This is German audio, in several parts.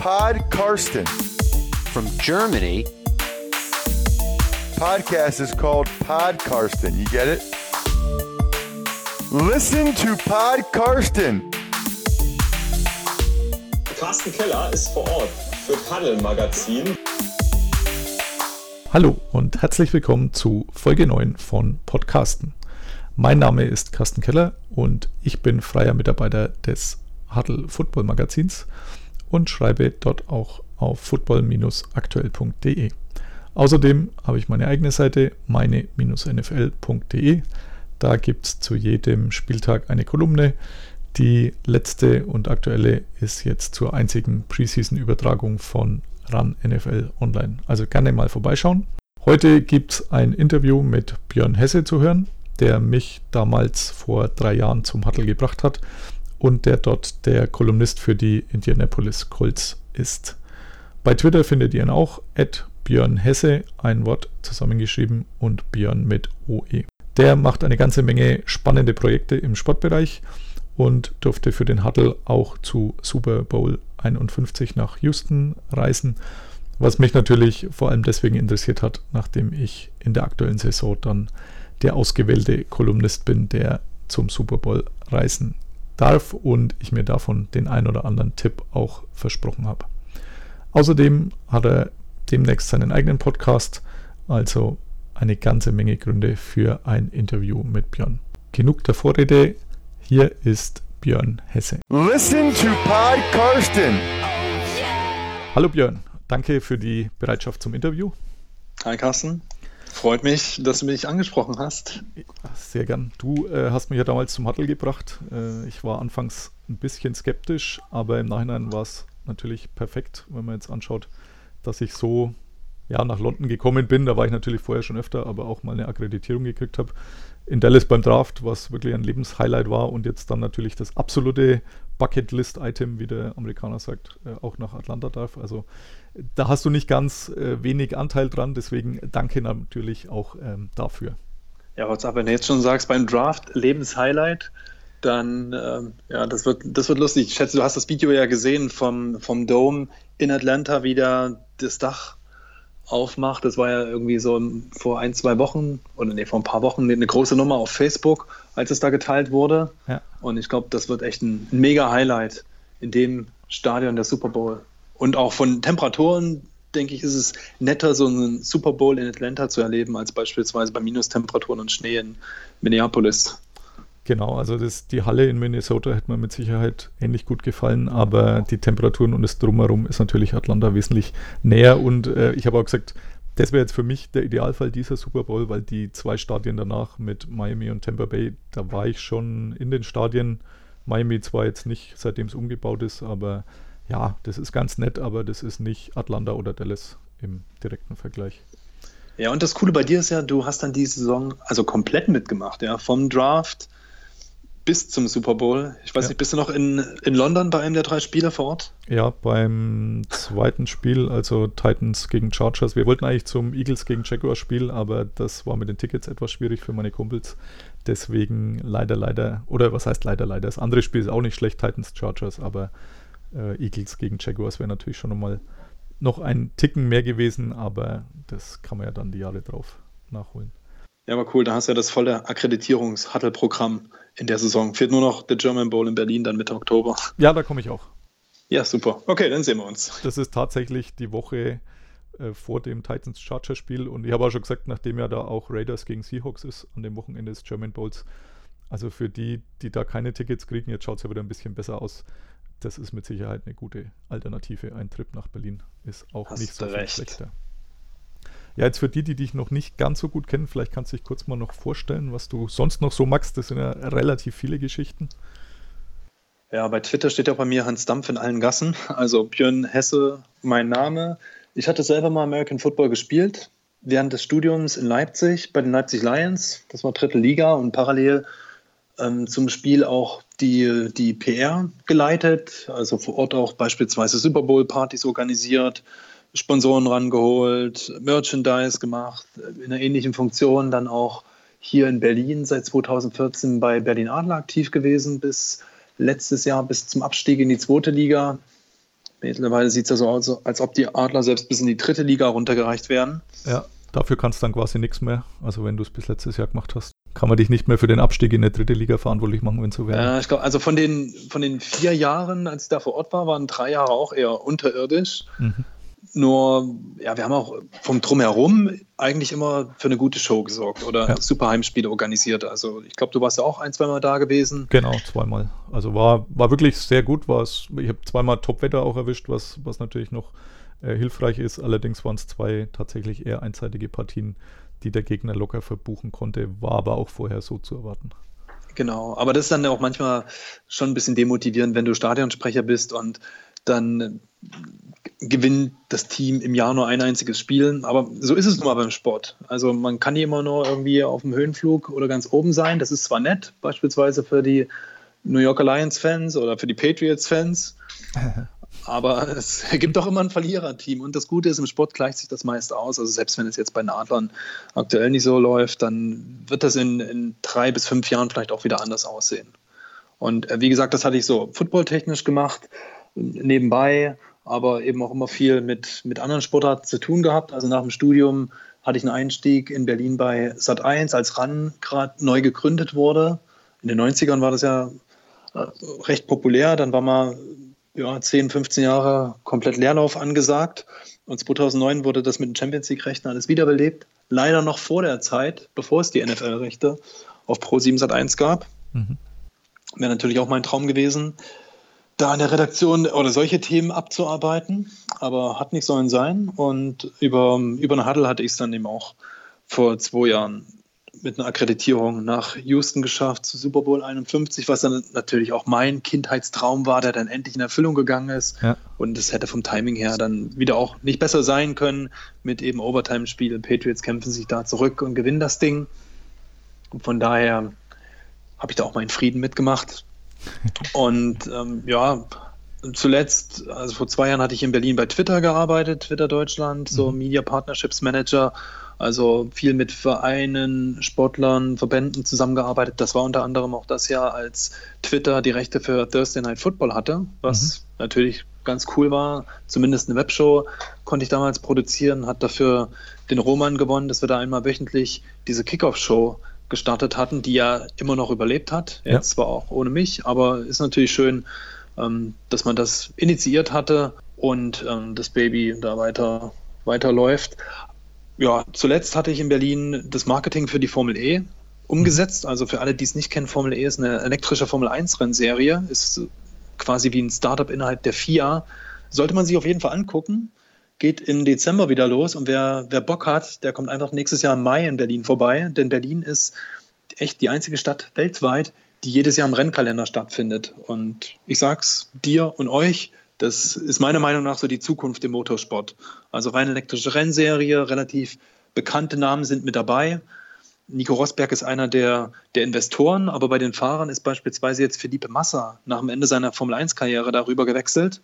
Pod Karsten. From Germany. Podcast is called Pod Karsten. You get it? Listen to Pod Karsten. Carsten Keller ist vor Ort für Paddel Magazin. Hallo und herzlich willkommen zu Folge 9 von Podcasten. Mein Name ist Carsten Keller und ich bin freier Mitarbeiter des Huddle Football Magazins und schreibe dort auch auf football-aktuell.de. Außerdem habe ich meine eigene Seite meine-nfl.de. Da gibt es zu jedem Spieltag eine Kolumne. Die letzte und aktuelle ist jetzt zur einzigen Preseason-Übertragung von RAN NFL Online. Also gerne mal vorbeischauen. Heute gibt es ein Interview mit Björn Hesse zu hören, der mich damals vor drei Jahren zum Huddle gebracht hat und der dort der Kolumnist für die Indianapolis Colts ist. Bei Twitter findet ihr ihn auch, at Björn Hesse, ein Wort zusammengeschrieben und Björn mit OE. Der macht eine ganze Menge spannende Projekte im Sportbereich und durfte für den Huddle auch zu Super Bowl 51 nach Houston reisen, was mich natürlich vor allem deswegen interessiert hat, nachdem ich in der aktuellen Saison dann der ausgewählte Kolumnist bin, der zum Super Bowl reisen darf und ich mir davon den ein oder anderen Tipp auch versprochen habe. Außerdem hat er demnächst seinen eigenen Podcast, also eine ganze Menge Gründe für ein Interview mit Björn. Genug der Vorrede, hier ist Björn Hesse. Listen to Pod Karsten. Hallo Björn, danke für die Bereitschaft zum Interview. Hi Carsten. Freut mich, dass du mich angesprochen hast. Sehr gern. Du äh, hast mich ja damals zum Huddle gebracht. Äh, ich war anfangs ein bisschen skeptisch, aber im Nachhinein war es natürlich perfekt, wenn man jetzt anschaut, dass ich so ja, nach London gekommen bin. Da war ich natürlich vorher schon öfter, aber auch mal eine Akkreditierung gekriegt habe. In Dallas beim Draft, was wirklich ein Lebenshighlight war und jetzt dann natürlich das absolute Bucketlist-Item, wie der Amerikaner sagt, äh, auch nach Atlanta darf. Also da hast du nicht ganz äh, wenig Anteil dran, deswegen danke natürlich auch ähm, dafür. Ja, WhatsApp, wenn du jetzt schon sagst, beim Draft Lebenshighlight, dann, ähm, ja, das wird, das wird lustig. Ich schätze, du hast das Video ja gesehen vom, vom Dome in Atlanta, wie da das Dach aufmacht. Das war ja irgendwie so vor ein, zwei Wochen oder nee, vor ein paar Wochen eine große Nummer auf Facebook, als es da geteilt wurde. Ja. Und ich glaube, das wird echt ein mega Highlight in dem Stadion der Super Bowl. Und auch von Temperaturen, denke ich, ist es netter, so einen Super Bowl in Atlanta zu erleben, als beispielsweise bei Minustemperaturen und Schnee in Minneapolis. Genau, also das, die Halle in Minnesota hätte mir mit Sicherheit ähnlich gut gefallen, aber die Temperaturen und das Drumherum ist natürlich Atlanta wesentlich näher und äh, ich habe auch gesagt, das wäre jetzt für mich der Idealfall dieser Super Bowl, weil die zwei Stadien danach mit Miami und Tampa Bay, da war ich schon in den Stadien. Miami zwar jetzt nicht, seitdem es umgebaut ist, aber ja, das ist ganz nett, aber das ist nicht Atlanta oder Dallas im direkten Vergleich. Ja, und das Coole bei dir ist ja, du hast dann die Saison also komplett mitgemacht, ja, vom Draft bis zum Super Bowl. Ich weiß ja. nicht, bist du noch in, in London bei einem der drei Spiele vor Ort? Ja, beim zweiten Spiel, also Titans gegen Chargers. Wir wollten eigentlich zum Eagles gegen Jaguars Spiel, aber das war mit den Tickets etwas schwierig für meine Kumpels. Deswegen leider, leider, oder was heißt leider, leider? Das andere Spiel ist auch nicht schlecht, Titans Chargers, aber äh, Eagles gegen Jaguars wäre natürlich schon nochmal noch ein Ticken mehr gewesen, aber das kann man ja dann die Jahre drauf nachholen. Ja, aber cool, da hast du ja das volle Akkreditierungs-Huddle-Programm in der Saison. Fehlt nur noch der German Bowl in Berlin dann Mitte Oktober. Ja, da komme ich auch. Ja, super. Okay, dann sehen wir uns. Das ist tatsächlich die Woche äh, vor dem Titans Charger Spiel und ich habe auch schon gesagt, nachdem ja da auch Raiders gegen Seahawks ist, an dem Wochenende des German Bowls, also für die, die da keine Tickets kriegen, jetzt schaut es ja wieder ein bisschen besser aus. Das ist mit Sicherheit eine gute Alternative. Ein Trip nach Berlin ist auch Hast nicht so viel schlechter. Ja, jetzt für die, die dich noch nicht ganz so gut kennen, vielleicht kannst du dich kurz mal noch vorstellen, was du sonst noch so magst. Das sind ja relativ viele Geschichten. Ja, bei Twitter steht ja bei mir Hans Dampf in allen Gassen. Also Björn Hesse, mein Name. Ich hatte selber mal American Football gespielt, während des Studiums in Leipzig bei den Leipzig Lions. Das war dritte Liga und parallel ähm, zum Spiel auch die, die PR geleitet, also vor Ort auch beispielsweise Super Bowl-Partys organisiert, Sponsoren rangeholt, Merchandise gemacht, in einer ähnlichen Funktion dann auch hier in Berlin seit 2014 bei Berlin Adler aktiv gewesen bis letztes Jahr bis zum Abstieg in die zweite Liga. Mittlerweile sieht es ja so aus, als ob die Adler selbst bis in die dritte Liga runtergereicht werden. Ja, dafür kannst du dann quasi nichts mehr. Also wenn du es bis letztes Jahr gemacht hast, kann man dich nicht mehr für den Abstieg in die dritte Liga verantwortlich machen, wenn so wäre. Ja, ich glaube, also von den, von den vier Jahren, als ich da vor Ort war, waren drei Jahre auch eher unterirdisch. Mhm. Nur, ja, wir haben auch vom Drumherum eigentlich immer für eine gute Show gesorgt oder ja. super Heimspiele organisiert. Also ich glaube, du warst ja auch ein, zweimal da gewesen. Genau, zweimal. Also war, war wirklich sehr gut. War's, ich habe zweimal Top-Wetter auch erwischt, was, was natürlich noch äh, hilfreich ist. Allerdings waren es zwei tatsächlich eher einseitige Partien, die der Gegner locker verbuchen konnte. War aber auch vorher so zu erwarten. Genau, aber das ist dann auch manchmal schon ein bisschen demotivierend, wenn du Stadionsprecher bist und dann gewinnt das Team im Jahr nur ein einziges Spiel. Aber so ist es nun mal beim Sport. Also man kann nicht immer nur irgendwie auf dem Höhenflug oder ganz oben sein. Das ist zwar nett, beispielsweise für die New Yorker Lions-Fans oder für die Patriots-Fans. Aber es gibt doch immer ein Verliererteam. Und das Gute ist, im Sport gleicht sich das meist aus. Also selbst wenn es jetzt bei den Adlern aktuell nicht so läuft, dann wird das in, in drei bis fünf Jahren vielleicht auch wieder anders aussehen. Und äh, wie gesagt, das hatte ich so footballtechnisch gemacht, nebenbei aber eben auch immer viel mit, mit anderen Sportarten zu tun gehabt. Also nach dem Studium hatte ich einen Einstieg in Berlin bei Sat1, als RAN gerade neu gegründet wurde. In den 90ern war das ja äh, recht populär. Dann war mal ja, 10, 15 Jahre komplett Leerlauf angesagt. Und 2009 wurde das mit den Champions League-Rechten alles wiederbelebt. Leider noch vor der Zeit, bevor es die NFL-Rechte auf Pro 7 Sat1 gab. Mhm. Wäre natürlich auch mein Traum gewesen da in der Redaktion oder solche Themen abzuarbeiten, aber hat nicht sollen sein. Und über, über eine Huddle hatte ich es dann eben auch vor zwei Jahren mit einer Akkreditierung nach Houston geschafft, zu Super Bowl 51, was dann natürlich auch mein Kindheitstraum war, der dann endlich in Erfüllung gegangen ist. Ja. Und es hätte vom Timing her dann wieder auch nicht besser sein können mit eben Overtime-Spiel. Patriots kämpfen sich da zurück und gewinnen das Ding. Und von daher habe ich da auch meinen Frieden mitgemacht. Und ähm, ja, zuletzt, also vor zwei Jahren hatte ich in Berlin bei Twitter gearbeitet, Twitter Deutschland, so mhm. Media Partnerships Manager, also viel mit Vereinen, Sportlern, Verbänden zusammengearbeitet. Das war unter anderem auch das Jahr, als Twitter die Rechte für Thursday Night Football hatte, was mhm. natürlich ganz cool war. Zumindest eine Webshow konnte ich damals produzieren, hat dafür den Roman gewonnen, dass wir da einmal wöchentlich diese Kickoff-Show gestartet hatten, die ja immer noch überlebt hat. Jetzt ja. zwar auch ohne mich, aber ist natürlich schön, ähm, dass man das initiiert hatte und ähm, das Baby da weiter weiterläuft. Ja, zuletzt hatte ich in Berlin das Marketing für die Formel E umgesetzt. Also für alle, die es nicht kennen, Formel E ist eine elektrische Formel 1 Rennserie, ist quasi wie ein Startup innerhalb der FIA. Sollte man sich auf jeden Fall angucken geht im Dezember wieder los und wer, wer Bock hat, der kommt einfach nächstes Jahr im Mai in Berlin vorbei, denn Berlin ist echt die einzige Stadt weltweit, die jedes Jahr im Rennkalender stattfindet. Und ich sag's dir und euch, das ist meiner Meinung nach so die Zukunft im Motorsport. Also rein elektrische Rennserie, relativ bekannte Namen sind mit dabei. Nico Rosberg ist einer der, der Investoren, aber bei den Fahrern ist beispielsweise jetzt Felipe Massa nach dem Ende seiner Formel 1-Karriere darüber gewechselt.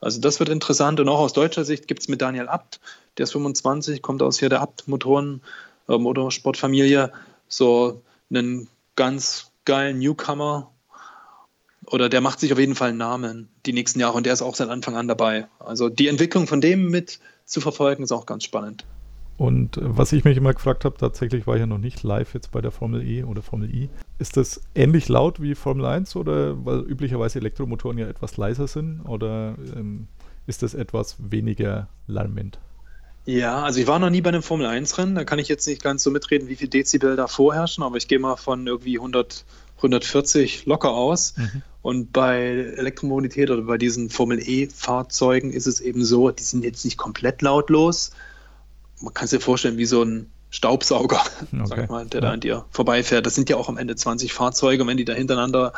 Also das wird interessant und auch aus deutscher Sicht gibt es mit Daniel Abt, der ist 25, kommt aus hier der Abt-Motoren, äh, Motorsportfamilie, so einen ganz geilen Newcomer oder der macht sich auf jeden Fall einen Namen die nächsten Jahre und der ist auch seit Anfang an dabei. Also die Entwicklung von dem mit zu verfolgen ist auch ganz spannend. Und was ich mich immer gefragt habe, tatsächlich war ich ja noch nicht live jetzt bei der Formel E oder Formel I. Ist das ähnlich laut wie Formel 1 oder weil üblicherweise Elektromotoren ja etwas leiser sind oder ähm, ist das etwas weniger lärmend? Ja, also ich war noch nie bei einem Formel 1-Rennen, da kann ich jetzt nicht ganz so mitreden, wie viel Dezibel da vorherrschen, aber ich gehe mal von irgendwie 100, 140 locker aus. Mhm. Und bei Elektromobilität oder bei diesen Formel E-Fahrzeugen ist es eben so, die sind jetzt nicht komplett lautlos, man kann sich vorstellen, wie so ein Staubsauger, okay. sag mal, der ja. da an dir vorbeifährt. Das sind ja auch am Ende 20 Fahrzeuge und wenn die da hintereinander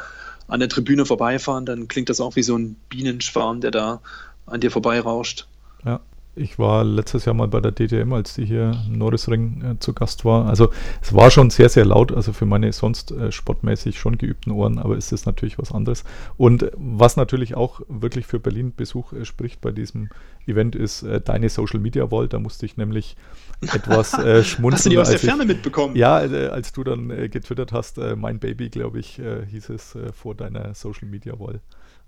an der Tribüne vorbeifahren, dann klingt das auch wie so ein Bienenschwarm, der da an dir vorbeirauscht. Ja. Ich war letztes Jahr mal bei der DTM, als die hier im Norrisring äh, zu Gast war. Also es war schon sehr, sehr laut, also für meine sonst äh, sportmäßig schon geübten Ohren, aber es ist natürlich was anderes. Und was natürlich auch wirklich für Berlin-Besuch äh, spricht bei diesem Event, ist äh, deine Social Media Wall. Da musste ich nämlich etwas äh, schmunzeln. Hast du die aus der Ferne ich, mitbekommen? Ja, äh, als du dann getwittert hast, mein Baby, glaube ich, hieß es vor deiner Social Media Wall.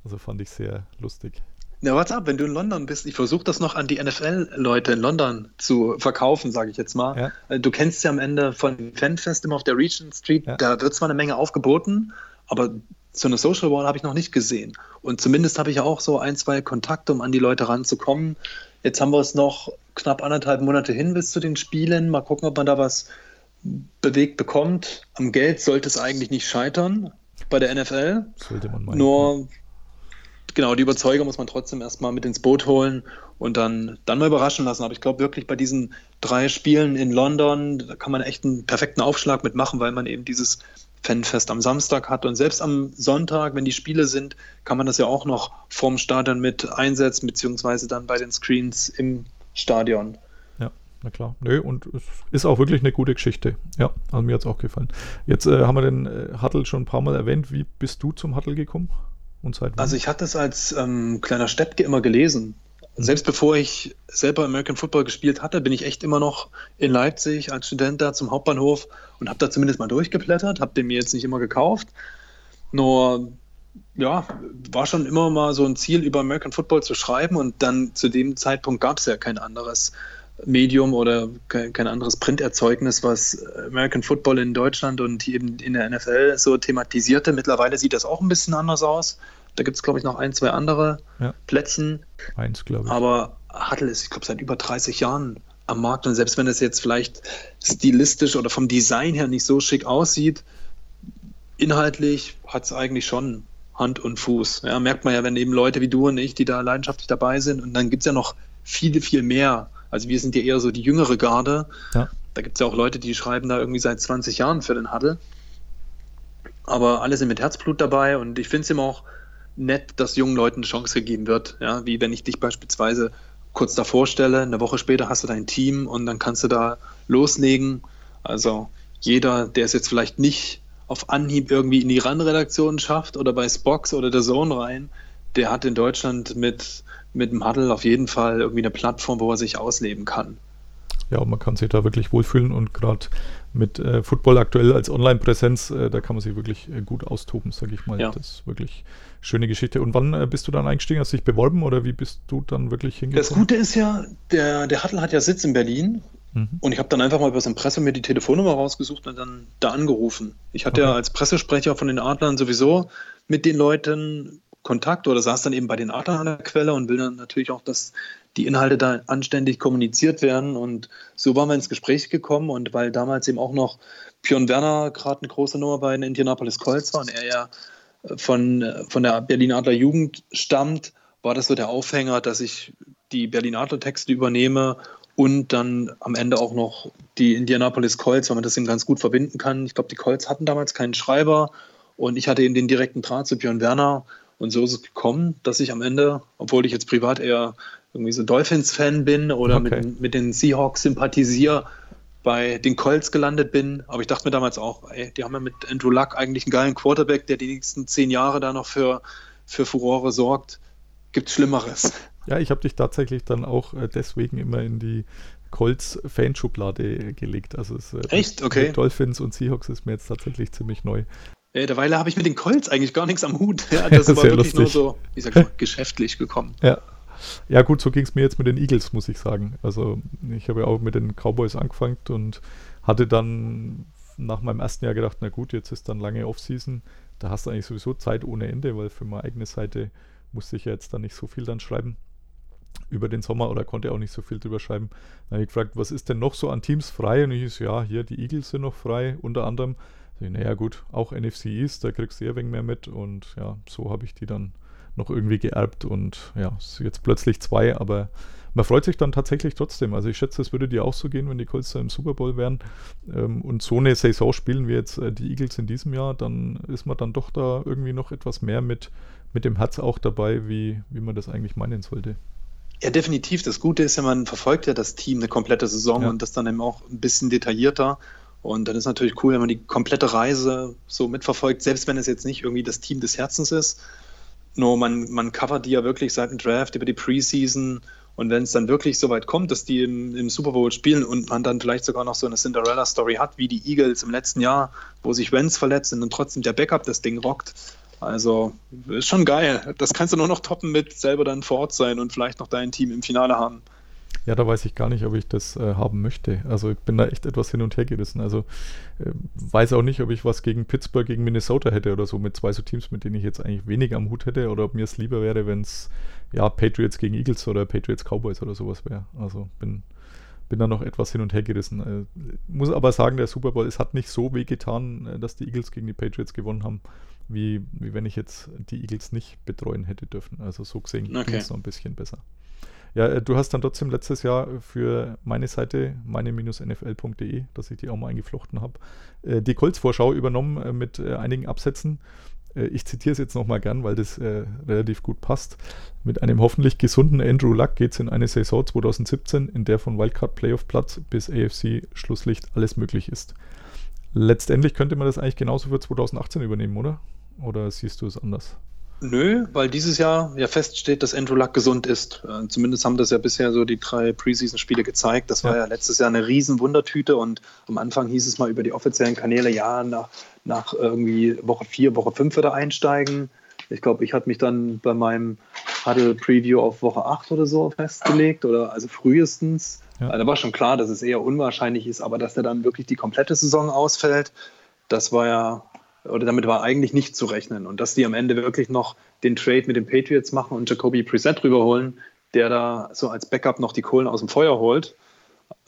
Also fand ich sehr lustig. Na, what's up, wenn du in London bist? Ich versuche das noch an die NFL-Leute in London zu verkaufen, sage ich jetzt mal. Ja. Äh, Du kennst ja am Ende von Fanfest immer auf der Regent Street, Ja. da wird zwar eine Menge aufgeboten, aber so eine Social Wall habe ich noch nicht gesehen. Und zumindest habe ich ja auch so ein, zwei Kontakte, um an die Leute ranzukommen. Jetzt haben wir es noch knapp anderthalb Monate hin bis zu den Spielen. Mal gucken, ob man da was bewegt bekommt. Am Geld sollte es eigentlich nicht scheitern bei der NFL. Sollte man meinen. Nur, genau, die Überzeuger muss man trotzdem erstmal mit ins Boot holen und dann, dann mal überraschen lassen. Aber ich glaube wirklich, bei diesen drei Spielen in London, da kann man echt einen perfekten Aufschlag mitmachen, weil man eben dieses Fanfest am Samstag hat. Und selbst am Sonntag, wenn die Spiele sind, kann man das ja auch noch vorm Stadion mit einsetzen, beziehungsweise dann bei den Screens im Stadion. Ja, na klar. Nö, und es ist auch wirklich eine gute Geschichte. Ja, also mir hat es auch gefallen. Jetzt äh, haben wir den äh, Huddle schon ein paar Mal erwähnt. Wie bist du zum Huddle gekommen? Seit wann? Also ich hatte es als ähm, kleiner Steppke immer gelesen. Selbst bevor ich selber American Football gespielt hatte, bin ich echt immer noch in Leipzig als Student da zum Hauptbahnhof und habe da zumindest mal durchgeblättert, habe den mir jetzt nicht immer gekauft. Nur, ja, war schon immer mal so ein Ziel, über American Football zu schreiben und dann zu dem Zeitpunkt gab es ja kein anderes Medium oder kein, anderes Printerzeugnis, was American Football in Deutschland und eben in der NFL so thematisierte. Mittlerweile sieht das auch ein bisschen anders aus. Da gibt es, glaube ich, noch ein, zwei andere Ja. Plätzen. Eins, glaube ich. Aber Huddle ist, ich glaube, seit über 30 Jahren am Markt. Und selbst wenn es jetzt vielleicht stilistisch oder vom Design her nicht so schick aussieht, inhaltlich hat es eigentlich schon Hand und Fuß. Ja, merkt man ja, wenn eben Leute wie du und ich, die da leidenschaftlich dabei sind. Und dann gibt es ja noch viele, viel mehr. Also wir sind ja eher so die jüngere Garde. Ja. Da gibt es ja auch Leute, die schreiben da irgendwie seit 20 Jahren für den Huddle. Aber alle sind mit Herzblut dabei und ich finde es immer auch nett, dass jungen Leuten eine Chance gegeben wird. Ja, wie wenn ich dich beispielsweise kurz davor stelle, eine Woche später hast du dein Team und dann kannst du da loslegen. Also jeder, der es jetzt vielleicht nicht auf Anhieb irgendwie in die RAN-Redaktion schafft oder bei Spox oder der Zone rein, der hat in Deutschland mit, mit dem Huddle auf jeden Fall irgendwie eine Plattform, wo er sich ausleben kann. Ja, und man kann sich da wirklich wohlfühlen und gerade mit äh, Football aktuell als Online-Präsenz, äh, da kann man sich wirklich äh, gut austoben, sage ich mal. Ja. Das ist wirklich schöne Geschichte. Und wann äh, bist du dann eingestiegen? Hast du dich beworben oder wie bist du dann wirklich Das hingekommen? Gute ist ja, der, der Huddle hat ja Sitz in Berlin Mhm. Und ich habe dann einfach mal über das Impressum mir die Telefonnummer rausgesucht und dann da angerufen. Ich hatte ja Okay. als Pressesprecher von den Adlern sowieso mit den Leuten Kontakt oder saß dann eben bei den Adlern an der Quelle und will dann natürlich auch, dass die Inhalte da anständig kommuniziert werden. Und so waren wir ins Gespräch gekommen und weil damals eben auch noch Björn Werner gerade eine große Nummer bei den Indianapolis Colts war und er ja äh, von, äh, von der Berlin Adler Jugend stammt, war das so der Aufhänger, dass ich die Berlin Adler Texte übernehme und dann am Ende auch noch die Indianapolis Colts, weil man das eben ganz gut verbinden kann. Ich glaube, die Colts hatten damals keinen Schreiber und ich hatte eben den direkten Draht zu Björn Werner. Und so ist es gekommen, dass ich am Ende, obwohl ich jetzt privat eher irgendwie so Dolphins-Fan bin oder Okay. mit, mit den Seahawks sympathisiere, bei den Colts gelandet bin. Aber ich dachte mir damals auch, ey, die haben ja mit Andrew Luck eigentlich einen geilen Quarterback, der die nächsten zehn Jahre da noch für, für Furore sorgt. Gibt's Schlimmeres. Ja, ich habe dich tatsächlich dann auch äh, deswegen immer in die Colts-Fanschublade gelegt. Also es, äh, Echt? Okay. Dolphins und Seahawks ist mir jetzt tatsächlich ziemlich neu. Äh, derweil habe ich mit den Colts eigentlich gar nichts am Hut. Ja, das war Sehr wirklich nur lustig. so, ich sag mal, geschäftlich gekommen. Ja. Ja, gut, so ging es mir jetzt mit den Eagles, muss ich sagen. Also, ich habe ja auch mit den Cowboys angefangen und hatte dann nach meinem ersten Jahr gedacht, na gut, jetzt ist dann lange Offseason. Da hast du eigentlich sowieso Zeit ohne Ende, weil für meine eigene Seite musste ich ja jetzt dann nicht so viel dann schreiben über den Sommer oder konnte auch nicht so viel drüber schreiben. Dann habe ich gefragt, was ist denn noch so an Teams frei? Und ich so, ja, hier die Eagles sind noch frei, unter anderem. Naja, gut, auch NFC East, da kriegst du eher wegen mehr mit. Und ja, so habe ich die dann noch irgendwie geerbt und ja, jetzt plötzlich zwei, aber man freut sich dann tatsächlich trotzdem. Also ich schätze, es würde dir auch so gehen, wenn die Colts im Super Bowl wären ähm, und so eine Saison spielen wie jetzt äh, die Eagles in diesem Jahr, dann ist man dann doch da irgendwie noch etwas mehr mit, mit dem Herz auch dabei, wie, wie man das eigentlich meinen sollte. Ja, definitiv. Das Gute ist ja, man verfolgt ja das Team eine komplette Saison Ja. und das dann eben auch ein bisschen detaillierter. Und dann ist natürlich cool, wenn man die komplette Reise so mitverfolgt, selbst wenn es jetzt nicht irgendwie das Team des Herzens ist. Nur man, man covert die ja wirklich seit dem Draft über die Preseason. Und wenn es dann wirklich so weit kommt, dass die im, im Super Bowl spielen und man dann vielleicht sogar noch so eine Cinderella-Story hat, wie die Eagles im letzten Jahr, wo sich Wentz verletzt und dann trotzdem der Backup das Ding rockt, Also ist schon geil. Das kannst du nur noch toppen mit selber dann vor Ort sein und vielleicht noch dein Team im Finale haben. Ja, da weiß ich gar nicht, ob ich das äh, haben möchte. Also ich bin da echt etwas hin und her gerissen. Also äh, weiß auch nicht, ob ich was gegen Pittsburgh, gegen Minnesota hätte oder so mit zwei so Teams, mit denen ich jetzt eigentlich weniger am Hut hätte oder ob mir es lieber wäre, wenn es ja Patriots gegen Eagles oder Patriots Cowboys oder sowas wäre. Also bin, bin da noch etwas hin und her gerissen. Äh, muss aber sagen, der Super Bowl, es hat nicht so weh getan, äh, dass die Eagles gegen die Patriots gewonnen haben, wie, wie wenn ich jetzt die Eagles nicht betreuen hätte dürfen. Also so gesehen okay. ging es noch ein bisschen besser. Ja, äh, du hast dann trotzdem letztes Jahr für meine Seite, meine-nfl.de, dass ich die auch mal eingeflochten habe, äh, die Colts-Vorschau übernommen äh, mit einigen Absätzen. Ich zitiere es jetzt nochmal gern, weil das relativ gut passt. Mit einem hoffentlich gesunden Andrew Luck geht es in eine Saison 2017, in der von Wildcard Playoff Platz bis AFC Schlusslicht alles möglich ist. Letztendlich könnte man das eigentlich genauso für 2018 übernehmen, oder? Oder siehst du es anders? Nö, weil dieses Jahr ja feststeht, dass Andrew Luck gesund ist. Äh, zumindest haben das ja bisher so die drei Preseason-Spiele gezeigt. Das war ja. ja letztes Jahr eine riesen Wundertüte und am Anfang hieß es mal über die offiziellen Kanäle, ja, nach, nach irgendwie Woche 4, Woche 5 wird er einsteigen. Ich glaube, ich hatte mich dann bei meinem Huddle-Preview auf Woche 8 oder so festgelegt oder also frühestens. Ja. Also da war schon klar, dass es eher unwahrscheinlich ist, aber dass er dann wirklich die komplette Saison ausfällt, das war ja oder damit war eigentlich nicht zu rechnen. Und dass die am Ende wirklich noch den Trade mit den Patriots machen und Jacoby Preset rüberholen, der da so als Backup noch die Kohlen aus dem Feuer holt,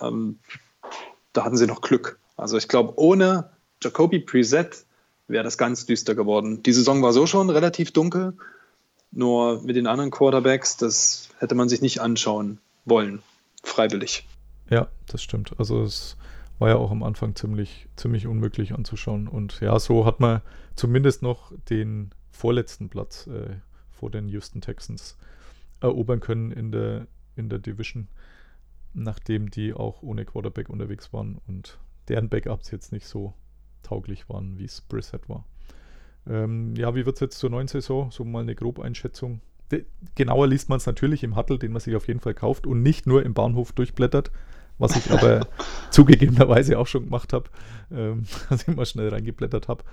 ähm, da hatten sie noch Glück. Also ich glaube, ohne Jacoby Preset wäre das ganz düster geworden. Die Saison war so schon relativ dunkel, nur mit den anderen Quarterbacks, das hätte man sich nicht anschauen wollen, freiwillig. Ja, das stimmt. Also es war ja auch am Anfang ziemlich, ziemlich unmöglich anzuschauen. Und ja, so hat man zumindest noch den vorletzten Platz äh, vor den Houston Texans erobern können in der, in der Division, nachdem die auch ohne Quarterback unterwegs waren und deren Backups jetzt nicht so tauglich waren, wie es Brissett war. Ähm, ja, wie wird es jetzt zur neuen Saison? So mal eine Grobeinschätzung. De genauer liest man es natürlich im Huddle, den man sich auf jeden Fall kauft und nicht nur im Bahnhof durchblättert was ich aber zugegebenerweise auch schon gemacht habe, ähm, dass ich mal schnell reingeblättert habe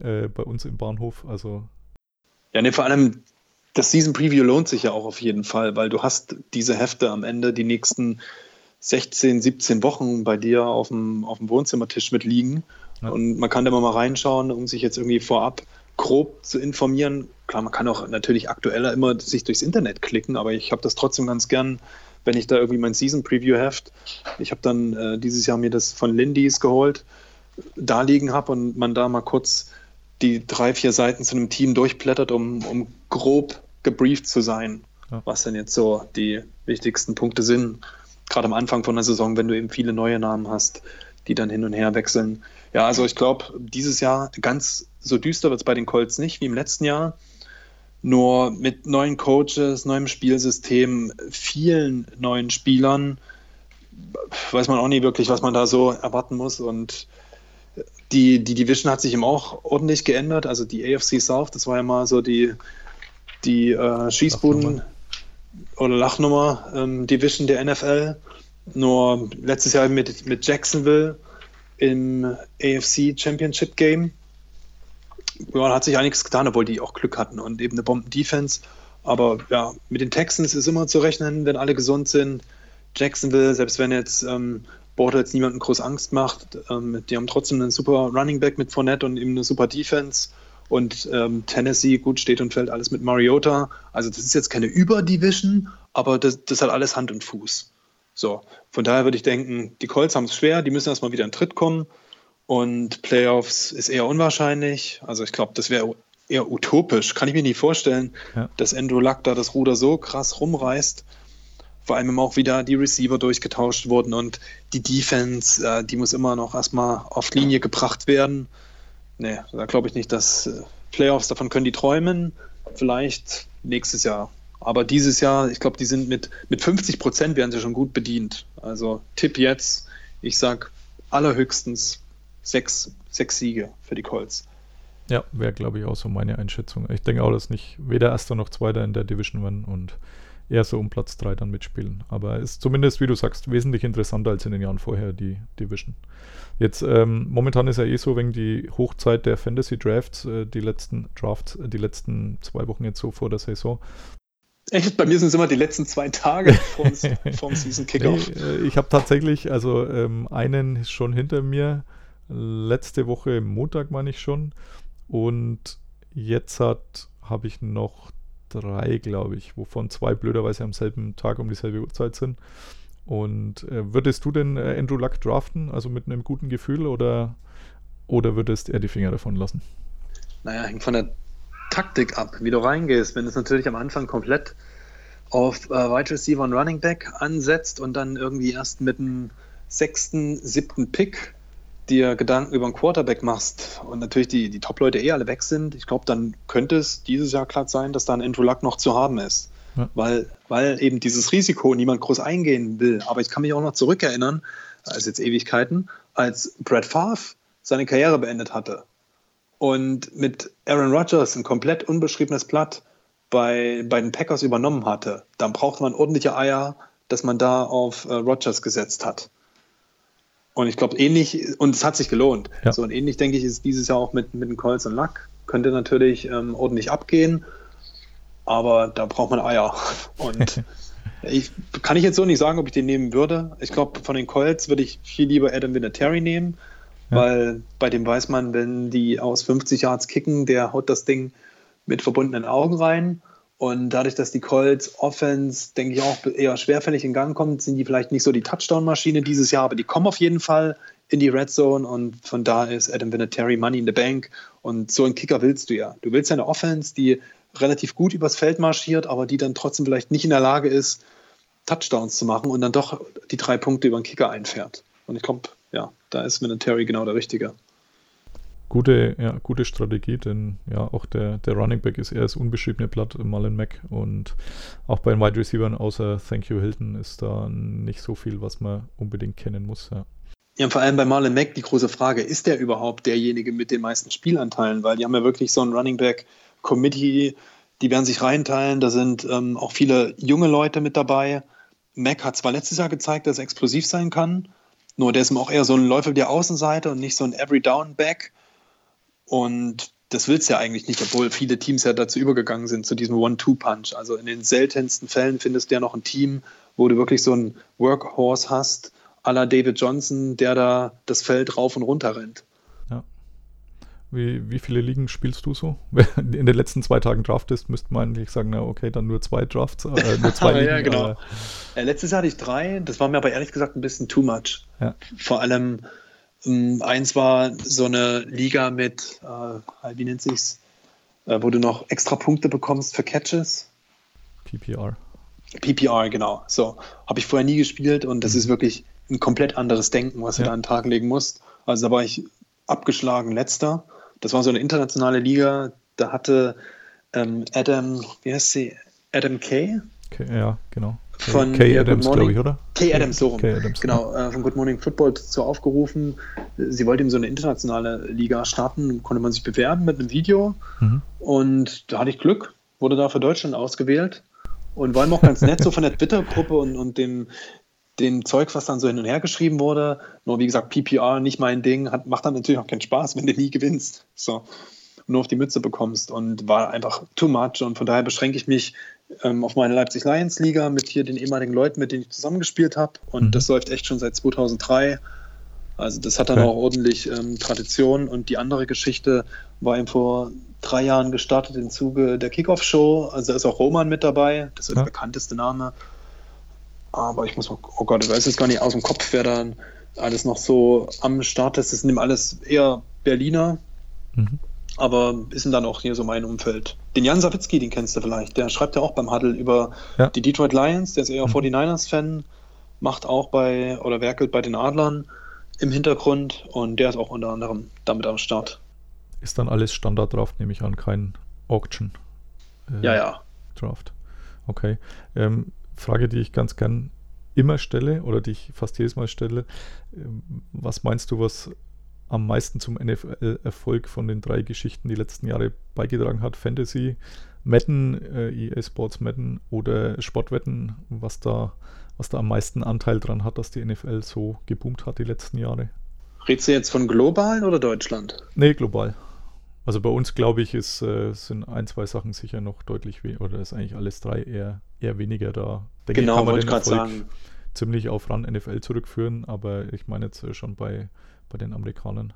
äh, bei uns im Bahnhof. Also ja, ne, vor allem das Season Preview lohnt sich ja auch auf jeden Fall, weil du hast diese Hefte am Ende die nächsten 16, 17 Wochen bei dir auf dem, auf dem Wohnzimmertisch mit liegen. Ja. Und man kann da mal reinschauen, um sich jetzt irgendwie vorab grob zu informieren. Klar, man kann auch natürlich aktueller immer sich durchs Internet klicken, aber ich habe das trotzdem ganz gern wenn ich da irgendwie mein Season Preview Heft, ich habe dann äh, dieses Jahr mir das von Lindys geholt, da liegen habe und man da mal kurz die drei, vier Seiten zu einem Team durchblättert, um, um grob gebrieft zu sein, ja. was denn jetzt so die wichtigsten Punkte sind. Gerade am Anfang von der Saison, wenn du eben viele neue Namen hast, die dann hin und her wechseln. Ja, also ich glaube, dieses Jahr ganz so düster wird es bei den Colts nicht wie im letzten Jahr. Nur mit neuen Coaches, neuem Spielsystem, vielen neuen Spielern weiß man auch nie wirklich, was man da so erwarten muss. Und die, die Division hat sich eben auch ordentlich geändert. Also die AFC South, das war ja mal so die, die äh, Schießbuden- oder Lachnummer ähm, Division der NFL. Nur letztes Jahr mit, mit Jacksonville im AFC Championship Game ja, hat sich einiges getan, obwohl die auch Glück hatten und eben eine Bomben-Defense. Aber ja, mit den Texans ist immer zu rechnen, wenn alle gesund sind. Jacksonville, selbst wenn jetzt ähm, Bortles niemanden groß Angst macht, ähm, die haben trotzdem einen super Running Back mit Fournette und eben eine super Defense. Und ähm, Tennessee, gut, steht und fällt alles mit Mariota. Also das ist jetzt keine Überdivision, aber das, das hat alles Hand und Fuß. So, von daher würde ich denken, die Colts haben es schwer, die müssen erstmal wieder in Tritt kommen. Und Playoffs ist eher unwahrscheinlich. Also ich glaube, das wäre eher utopisch. Kann ich mir nie vorstellen, ja. dass Andrew Luck da das Ruder so krass rumreißt. Vor allem auch wieder die Receiver durchgetauscht wurden und die Defense, äh, die muss immer noch erstmal auf Linie gebracht werden. Nee, da glaube ich nicht, dass äh, Playoffs, davon können die träumen. Vielleicht nächstes Jahr. Aber dieses Jahr, ich glaube, die sind mit, mit 50 Prozent werden sie schon gut bedient. Also Tipp jetzt, ich sag allerhöchstens sechs, sechs Siege für die Colts. Ja, wäre, glaube ich, auch so meine Einschätzung. Ich denke auch, dass nicht weder Erster noch Zweiter in der Division werden und eher so um Platz 3 dann mitspielen. Aber ist zumindest, wie du sagst, wesentlich interessanter als in den Jahren vorher, die Division. Jetzt, ähm, momentan ist ja eh so wegen die Hochzeit der Fantasy Drafts, äh, die letzten Drafts, äh, die letzten zwei Wochen jetzt so vor der Saison. Echt? Bei mir sind es immer die letzten zwei Tage vorm Season Kickoff. Nee, äh, ich habe tatsächlich, also ähm, einen schon hinter mir, letzte Woche Montag meine ich schon. Und jetzt habe ich noch drei, glaube ich, wovon zwei blöderweise am selben Tag um dieselbe Uhrzeit sind. Und äh, würdest du denn äh, Andrew Luck draften, also mit einem guten Gefühl, oder, oder würdest er die Finger davon lassen? Naja, hängt von der Taktik ab, wie du reingehst. Wenn es natürlich am Anfang komplett auf äh, Wide Receiver und Running Back ansetzt und dann irgendwie erst mit dem sechsten, siebten Pick dir Gedanken über einen Quarterback machst und natürlich die, die Top-Leute eh alle weg sind, ich glaube, dann könnte es dieses Jahr glatt sein, dass da ein Andrew Luck noch zu haben ist. Ja. Weil, weil eben dieses Risiko niemand groß eingehen will. Aber ich kann mich auch noch zurückerinnern, also jetzt Ewigkeiten, als Brad Favre seine Karriere beendet hatte und mit Aaron Rodgers ein komplett unbeschriebenes Blatt bei, bei den Packers übernommen hatte, dann braucht man ordentliche Eier, dass man da auf äh, Rodgers gesetzt hat. Und ich glaube, ähnlich, und es hat sich gelohnt. Ja. So, und ähnlich denke ich, ist dieses Jahr auch mit, mit den Colts und Luck. Könnte natürlich ähm, ordentlich abgehen, aber da braucht man Eier. Und ich, kann ich jetzt so nicht sagen, ob ich den nehmen würde. Ich glaube, von den Colts würde ich viel lieber Adam Vinatieri nehmen, ja. weil bei dem weiß man, wenn die aus 50 Yards kicken, der haut das Ding mit verbundenen Augen rein. Und dadurch, dass die Colts Offense, denke ich, auch eher schwerfällig in Gang kommt, sind die vielleicht nicht so die Touchdown-Maschine dieses Jahr, aber die kommen auf jeden Fall in die Red Zone und von da ist Adam Vinatieri Money in the Bank. Und so einen Kicker willst du ja. Du willst ja eine Offense, die relativ gut übers Feld marschiert, aber die dann trotzdem vielleicht nicht in der Lage ist, Touchdowns zu machen und dann doch die drei Punkte über den Kicker einfährt. Und ich glaube, ja, da ist Vinatieri genau der Richtige gute, ja, gute Strategie, denn ja, auch der, der Running Back ist eher das unbeschriebene Blatt Marlon Mack und auch bei den Wide Receivers außer Thank You Hilton ist da nicht so viel, was man unbedingt kennen muss. Ja. Ja, vor allem bei Marlon Mack die große Frage, ist der überhaupt derjenige mit den meisten Spielanteilen? Weil die haben ja wirklich so ein Running Back Committee, die werden sich reinteilen, da sind ähm, auch viele junge Leute mit dabei. Mack hat zwar letztes Jahr gezeigt, dass er explosiv sein kann, nur der ist auch eher so ein Läufer der Außenseite und nicht so ein Every-Down-Back. Und das willst du ja eigentlich nicht, obwohl viele Teams ja dazu übergegangen sind, zu diesem One-Two-Punch. Also in den seltensten Fällen findest du ja noch ein Team, wo du wirklich so einen Workhorse hast, à la David Johnson, der da das Feld rauf und runter rennt. Ja. Wie, wie viele Ligen spielst du so? In den letzten zwei Tagen draftest, müsste man eigentlich sagen, na okay, dann nur zwei Drafts, äh, nur zwei Ligen. ja, genau. Äh, letztes Jahr hatte ich drei, das war mir aber ehrlich gesagt ein bisschen too much. Ja. Vor allem eins war so eine Liga mit, äh, wie nennt sich's, äh, wo du noch extra Punkte bekommst für Catches. PPR. PPR, genau. So, habe ich vorher nie gespielt und das mhm. ist wirklich ein komplett anderes Denken, was ja. du da an den Tag legen musst. Also da war ich abgeschlagen letzter. Das war so eine internationale Liga. Da hatte ähm, Adam, wie heißt sie? Adam Kay? Okay, ja, genau von Kay Adams, glaube ich, oder? Kay Adams, so rum. Kay Adams, genau, ja. äh, von Good Morning Football dazu aufgerufen. Sie wollte ihm so eine internationale Liga starten, konnte man sich bewerben mit einem Video. Mhm. Und da hatte ich Glück, wurde da für Deutschland ausgewählt. Und war ihm auch ganz nett so von der Twitter-Gruppe und, und dem, dem Zeug, was dann so hin und her geschrieben wurde. Nur wie gesagt, PPR nicht mein Ding, hat, macht dann natürlich auch keinen Spaß, wenn du nie gewinnst. So nur auf die Mütze bekommst und war einfach too much und von daher beschränke ich mich ähm, auf meine Leipzig Lions Liga mit hier den ehemaligen Leuten, mit denen ich zusammengespielt habe. Und mhm. das läuft echt schon seit 2003. Also das hat dann okay. auch ordentlich ähm, Tradition. Und die andere Geschichte war eben vor drei Jahren gestartet im Zuge der Kickoff-Show. Also da ist auch Roman mit dabei. Das ist ja. der bekannteste Name. Aber ich muss mal, oh Gott, ich weiß jetzt gar nicht aus dem Kopf, wer dann alles noch so am Start ist. Das sind alles eher Berliner. Mhm aber ist dann auch hier so mein Umfeld. Den Jan Sawicki, den kennst du vielleicht, der schreibt ja auch beim Huddle über ja. die Detroit Lions, der ist eher mhm. 49ers-Fan, macht auch bei oder werkelt bei den Adlern im Hintergrund und der ist auch unter anderem damit am Start. Ist dann alles Standard drauf, nehme ich an, kein Auction. Äh, ja, ja. Draft. Okay. Ähm, Frage, die ich ganz gern immer stelle oder die ich fast jedes Mal stelle. Ähm, was meinst du, was am meisten zum NFL-Erfolg von den drei Geschichten die letzten Jahre beigetragen hat. Fantasy, Madden, äh, EA Sports Madden oder Sportwetten, was da, was da am meisten Anteil dran hat, dass die NFL so geboomt hat die letzten Jahre. Redest du jetzt von globalen oder Deutschland? Nee, global. Also bei uns, glaube ich, ist, äh, sind ein, zwei Sachen sicher noch deutlich weniger, oder ist eigentlich alles drei eher, eher weniger da. Denke genau, kann man wollte ich gerade sagen. Ziemlich auf RAN NFL zurückführen, aber ich meine jetzt äh, schon bei, bei den Amerikanern.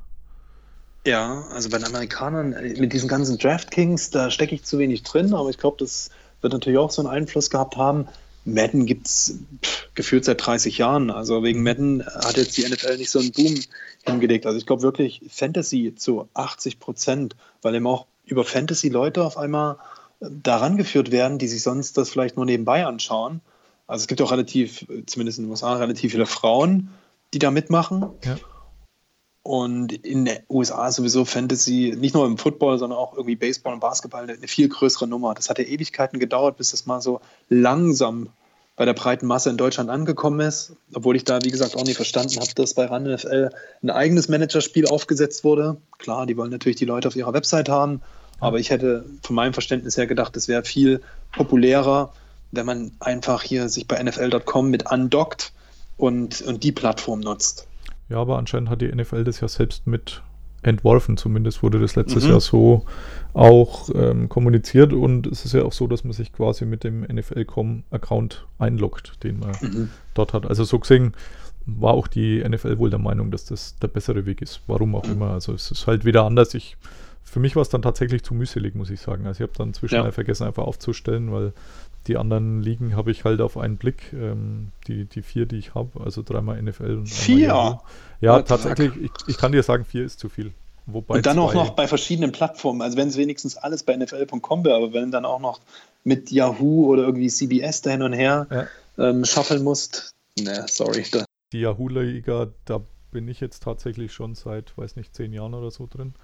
Ja, also bei den Amerikanern, äh, mit diesen ganzen DraftKings, da stecke ich zu wenig drin, aber ich glaube, das wird natürlich auch so einen Einfluss gehabt haben. Madden gibt es gefühlt seit 30 Jahren. Also wegen Madden hat jetzt die NFL nicht so einen Boom hingelegt. Also ich glaube wirklich Fantasy zu 80 Prozent, weil eben auch über Fantasy Leute auf einmal äh, daran geführt werden, die sich sonst das vielleicht nur nebenbei anschauen. Also es gibt auch relativ, zumindest in den USA, relativ viele Frauen, die da mitmachen. Ja. Und in den USA ist sowieso Fantasy, nicht nur im Football, sondern auch irgendwie Baseball und Basketball, eine viel größere Nummer. Das hat ja Ewigkeiten gedauert, bis das mal so langsam bei der breiten Masse in Deutschland angekommen ist. Obwohl ich da, wie gesagt, auch nicht verstanden habe, dass bei RAN NFL ein eigenes Managerspiel aufgesetzt wurde. Klar, die wollen natürlich die Leute auf ihrer Website haben, aber ich hätte von meinem Verständnis her gedacht, es wäre viel populärer, wenn man einfach hier sich bei NFL.com mit andockt und, und die Plattform nutzt. Ja, aber anscheinend hat die NFL das ja selbst mit entworfen. Zumindest wurde das letztes mhm. Jahr so auch ähm, kommuniziert und es ist ja auch so, dass man sich quasi mit dem NFL.com-Account einloggt, den man mhm. dort hat. Also so gesehen war auch die NFL wohl der Meinung, dass das der bessere Weg ist. Warum auch mhm. immer. Also es ist halt wieder anders. Ich, für mich war es dann tatsächlich zu mühselig, muss ich sagen. Also ich habe dann zwischendurch ja. vergessen, einfach aufzustellen, weil die anderen Ligen habe ich halt auf einen Blick. Ähm, die, die vier, die ich habe, also dreimal NFL und Vier? Ja, ja tatsächlich. Ich, ich, kann dir sagen, vier ist zu viel. Wobei und dann auch noch bei verschiedenen Plattformen. Also wenn es wenigstens alles bei NFL.com wäre, aber wenn dann auch noch mit Yahoo oder irgendwie CBS da hin und her ja. ähm, schaffeln musst, ne, sorry. Da. Die Yahoo-Liga, da bin ich jetzt tatsächlich schon seit, weiß nicht, zehn Jahren oder so drin.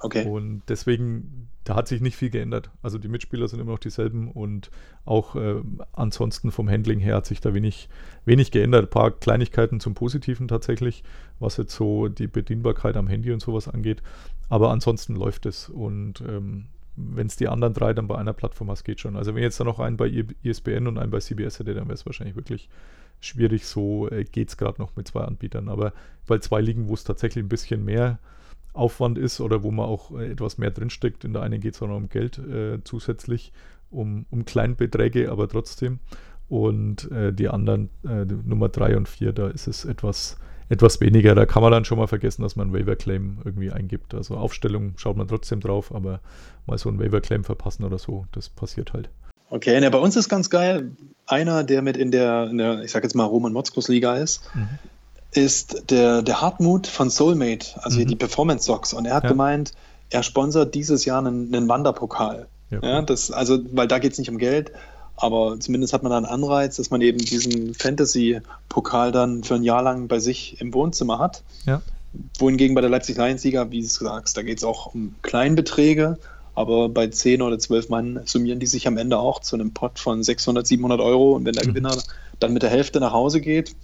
Okay. Und deswegen, da hat sich nicht viel geändert. Also die Mitspieler sind immer noch dieselben und auch äh, ansonsten vom Handling her hat sich da wenig, wenig geändert. Ein paar Kleinigkeiten zum Positiven tatsächlich, was jetzt so die Bedienbarkeit am Handy und sowas angeht. Aber ansonsten läuft es und ähm, wenn es die anderen drei dann bei einer Plattform hast, geht schon. Also wenn jetzt da noch einen bei ISBN und einen bei CBS hätte, dann wäre es wahrscheinlich wirklich schwierig. So äh, geht es gerade noch mit zwei Anbietern. Aber weil zwei liegen, wo es tatsächlich ein bisschen mehr Aufwand ist oder wo man auch äh, etwas mehr drinsteckt. In der einen geht es auch noch um Geld äh, zusätzlich, um, um Kleinbeträge, aber trotzdem. Und äh, die anderen, äh, die Nummer 3 und 4, da ist es etwas, etwas weniger. Da kann man dann schon mal vergessen, dass man einen Waiver-Claim irgendwie eingibt. Also Aufstellung schaut man trotzdem drauf, aber mal so einen Waiver-Claim verpassen oder so, das passiert halt. Okay, ne, bei uns ist ganz geil, einer, der mit in der, in der ich sag jetzt mal, Roman Motzkos Liga ist, mhm ist der, der Hartmut von Soulmate, also mhm. die Performance Socks. Und er hat ja. gemeint, er sponsert dieses Jahr einen, einen Wanderpokal. Ja, ja, das, also, weil da geht es nicht um Geld, aber zumindest hat man da einen Anreiz, dass man eben diesen Fantasy-Pokal dann für ein Jahr lang bei sich im Wohnzimmer hat. Ja. Wohingegen bei der Leipzig Lions-Sieger, wie du sagst, da geht es auch um Kleinbeträge, aber bei 10 oder 12 Mann summieren die sich am Ende auch zu einem Pot von 600, 700 Euro. Und wenn der mhm. Gewinner dann mit der Hälfte nach Hause geht,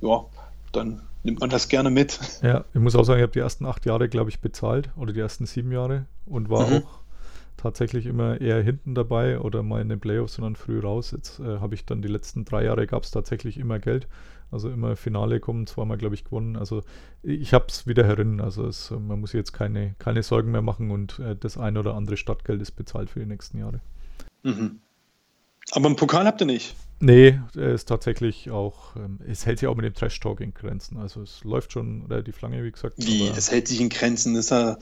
ja, dann nimmt man das gerne mit. Ja, ich muss auch sagen, ich habe die ersten acht Jahre, glaube ich, bezahlt oder die ersten sieben Jahre und war mhm. auch tatsächlich immer eher hinten dabei oder mal in den Playoffs, sondern früh raus. Jetzt äh, habe ich dann die letzten drei Jahre gab es tatsächlich immer Geld. Also immer Finale kommen, zweimal, glaube ich, gewonnen. Also ich habe es wieder herin. Also es, man muss jetzt keine, keine Sorgen mehr machen und äh, das ein oder andere Stadtgeld ist bezahlt für die nächsten Jahre. Mhm. Aber einen Pokal habt ihr nicht? Nee, er ist tatsächlich auch, ähm, es hält sich auch mit dem Trash-Talk in Grenzen. Also es läuft schon relativ lange, wie gesagt. Wie, es hält sich in Grenzen, das ist ja,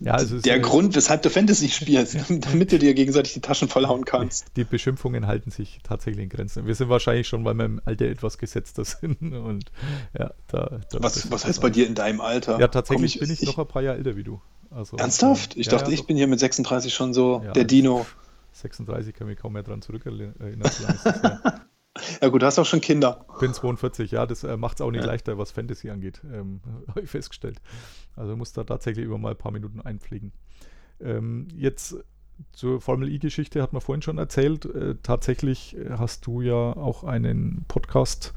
ja also der Grund, weshalb du Fantasy spielst, damit du dir gegenseitig die Taschen vollhauen kannst. Die Beschimpfungen halten sich tatsächlich in Grenzen. Wir sind wahrscheinlich schon, weil wir im Alter etwas gesetzter sind. Und ja, da, da was was heißt bei dir in deinem Alter? Ja, tatsächlich ich, bin ich, ich, noch ein paar Jahre älter wie du. Also, Ernsthaft? Ich ja, dachte, ja, ich bin hier mit 36 schon so der Dino. 36 kann mich kaum mehr dran zurückerinnern. ja gut, du hast auch schon Kinder. Bin 42, ja, das äh, macht es auch nicht ja. leichter, was Fantasy angeht, ähm, habe ich festgestellt. Also muss da tatsächlich über mal ein paar Minuten einpflegen. Ähm, jetzt zur Formel E-Geschichte hat man vorhin schon erzählt. Äh, tatsächlich hast du ja auch einen Podcast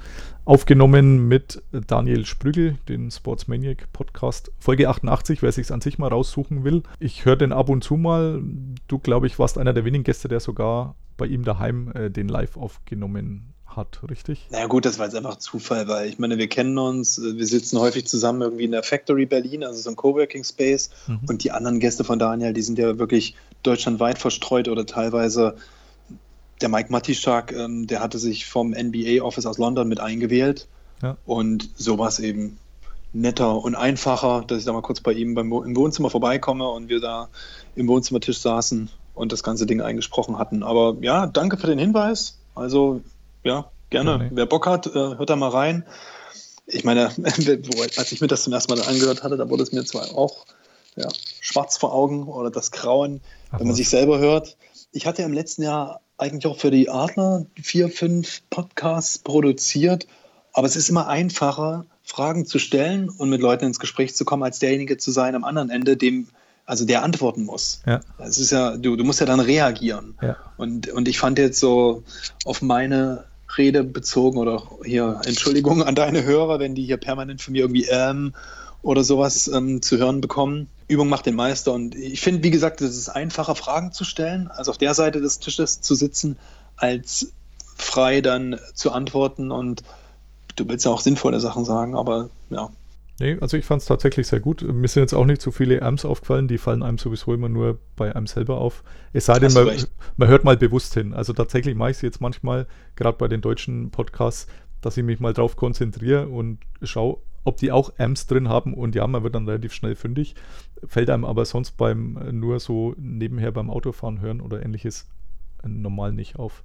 aufgenommen mit Daniel Sprügel, den Sportsmaniac Podcast, Folge 88, wer sich an sich mal raussuchen will. Ich höre den ab und zu mal. Du, glaube ich, warst einer der wenigen Gäste, der sogar bei ihm daheim äh, den live aufgenommen hat, richtig? Naja gut, das war jetzt einfach Zufall, weil ich meine, wir kennen uns, äh, wir sitzen häufig zusammen irgendwie in der Factory Berlin, also so ein Coworking Space mhm. und die anderen Gäste von Daniel, die sind ja wirklich deutschlandweit verstreut oder teilweise der Mike Matischak, ähm, der hatte sich vom NBA Office aus London mit eingewählt ja. und so war es eben netter und einfacher, dass ich da mal kurz bei ihm beim, im Wohnzimmer vorbeikomme und wir da im Wohnzimmertisch saßen und das ganze Ding eingesprochen hatten. Aber ja, danke für den Hinweis. Also ja, gerne. Okay. Wer Bock hat, äh, hört da mal rein. Ich meine, als ich mir das zum ersten Mal angehört hatte, da wurde es mir zwar auch ja, schwarz vor Augen oder das Grauen, Ach, wenn man was? sich selber hört. Ich hatte ja im letzten Jahr eigentlich auch für die Adler vier, fünf Podcasts produziert, aber es ist immer einfacher, Fragen zu stellen und mit Leuten ins Gespräch zu kommen, als derjenige zu sein am anderen Ende, dem also der antworten muss. Ja. Das ist ja, du, du musst ja dann reagieren. Ja. Und, und ich fand jetzt so auf meine Rede bezogen oder hier Entschuldigung an deine Hörer, wenn die hier permanent von mir irgendwie ähm oder sowas ähm, zu hören bekommen. Übung macht den Meister und ich finde, wie gesagt, es ist einfacher, Fragen zu stellen, als auf der Seite des Tisches zu sitzen, als frei dann zu antworten und du willst ja auch sinnvolle Sachen sagen, aber ja, Nee, also ich fand es tatsächlich sehr gut. Mir sind jetzt auch nicht so viele Amps aufgefallen, die fallen einem sowieso immer nur bei einem selber auf. Es sei denn, man, man, hört mal bewusst hin. Also tatsächlich mache ich es jetzt manchmal, gerade bei den deutschen Podcasts, dass ich mich mal drauf konzentriere und schaue, ob die auch Amps drin haben. Und ja, man wird dann relativ schnell fündig. Fällt einem aber sonst beim nur so nebenher beim Autofahren hören oder ähnliches normal nicht auf.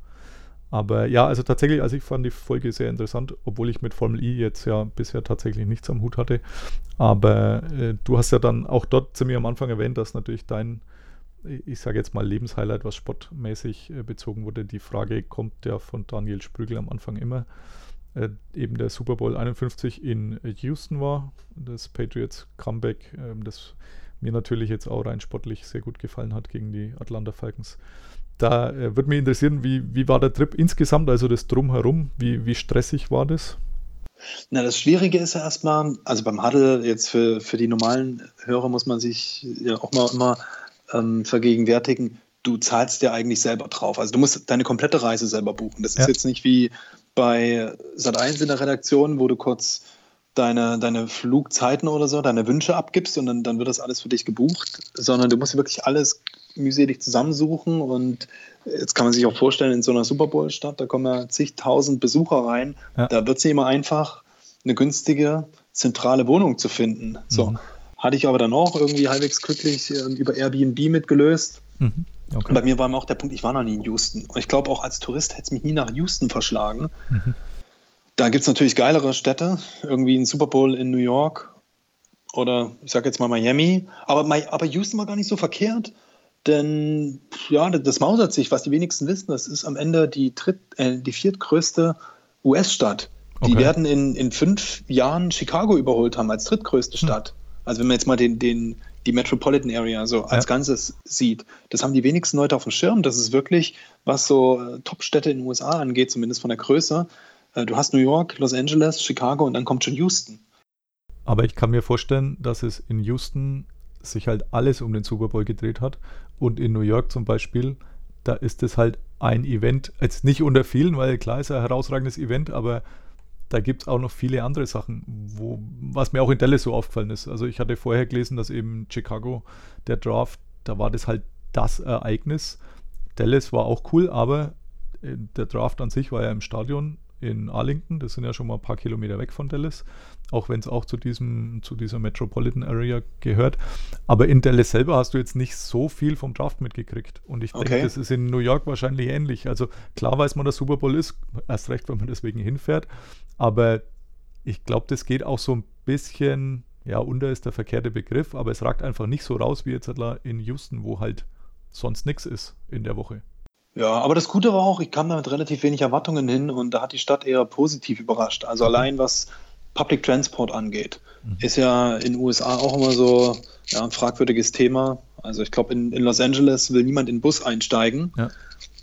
Aber ja, also tatsächlich, also ich fand die Folge sehr interessant, obwohl ich mit Formel E jetzt ja bisher tatsächlich nichts am Hut hatte. Aber äh, du hast ja dann auch dort ziemlich am Anfang erwähnt, dass natürlich dein, ich sage jetzt mal, Lebenshighlight, was sportmäßig äh, bezogen wurde. Die Frage kommt ja von Daniel Sprügel am Anfang immer. Äh, eben der Super Bowl 51 in Houston war, das Patriots Comeback, ähm, das mir natürlich jetzt auch rein sportlich sehr gut gefallen hat gegen die Atlanta Falcons. Da äh, würde mich interessieren, wie, wie war der Trip insgesamt, also das Drumherum, wie, wie stressig war das? Na, das Schwierige ist ja erstmal, also beim Huddle, jetzt für, für die normalen Hörer muss man sich ja auch mal immer ähm, vergegenwärtigen, du zahlst ja eigentlich selber drauf. Also du musst deine komplette Reise selber buchen. Das ja. ist jetzt nicht wie bei Sat1 in der Redaktion, wo du kurz deine, deine Flugzeiten oder so, deine Wünsche abgibst und dann, dann wird das alles für dich gebucht, sondern du musst wirklich alles mühselig zusammensuchen und jetzt kann man sich auch vorstellen, in so einer Super Bowl-Stadt, da kommen ja zigtausend Besucher rein, ja. da wird es nicht immer einfach, eine günstige, zentrale Wohnung zu finden. So. Mhm. Hatte ich aber dann auch irgendwie halbwegs glücklich äh, über Airbnb mitgelöst. Mhm. Okay. Bei mir war immer auch der Punkt, ich war noch nie in Houston. Und ich glaube, auch als Tourist hätte es mich nie nach Houston verschlagen. Mhm. Da gibt es natürlich geilere Städte, irgendwie ein Super Bowl in New York oder ich sage jetzt mal Miami. Aber, aber Houston war gar nicht so verkehrt, denn ja, das mausert sich, was die wenigsten wissen. Das ist am Ende die, dritt, äh, die viertgrößte US-Stadt. Die okay. werden in, in fünf Jahren Chicago überholt haben als drittgrößte hm. Stadt. Also wenn man jetzt mal den, den, die Metropolitan Area so als ja. Ganzes sieht, das haben die wenigsten Leute auf dem Schirm. Das ist wirklich, was so äh, Top-Städte in den USA angeht, zumindest von der Größe, äh, du hast New York, Los Angeles, Chicago und dann kommt schon Houston. Aber ich kann mir vorstellen, dass es in Houston sich halt alles um den Super Bowl gedreht hat. Und in New York zum Beispiel, da ist es halt ein Event, jetzt nicht unter vielen, weil klar ist ein herausragendes Event, aber da gibt es auch noch viele andere Sachen, wo, was mir auch in Dallas so aufgefallen ist. Also ich hatte vorher gelesen, dass eben Chicago, der Draft, da war das halt das Ereignis. Dallas war auch cool, aber äh, der Draft an sich war ja im Stadion in Arlington. Das sind ja schon mal ein paar Kilometer weg von Dallas, auch wenn es auch zu, diesem, zu dieser Metropolitan Area gehört. Aber in Dallas selber hast du jetzt nicht so viel vom Draft mitgekriegt. Und ich denke, okay. das ist in New York wahrscheinlich ähnlich. Also klar weiß man, dass Super Bowl ist, erst recht, wenn man deswegen hinfährt. Aber ich glaube, das geht auch so ein bisschen, ja, unter ist der verkehrte Begriff, aber es ragt einfach nicht so raus wie jetzt in Houston, wo halt sonst nichts ist in der Woche. Ja, aber das Gute war auch, ich kam da mit relativ wenig Erwartungen hin und da hat die Stadt eher positiv überrascht. Also allein was Public Transport angeht, mhm. ist ja in den USA auch immer so Ja, ein fragwürdiges Thema. Also ich glaube, in, in Los Angeles will niemand in den Bus einsteigen. Ja.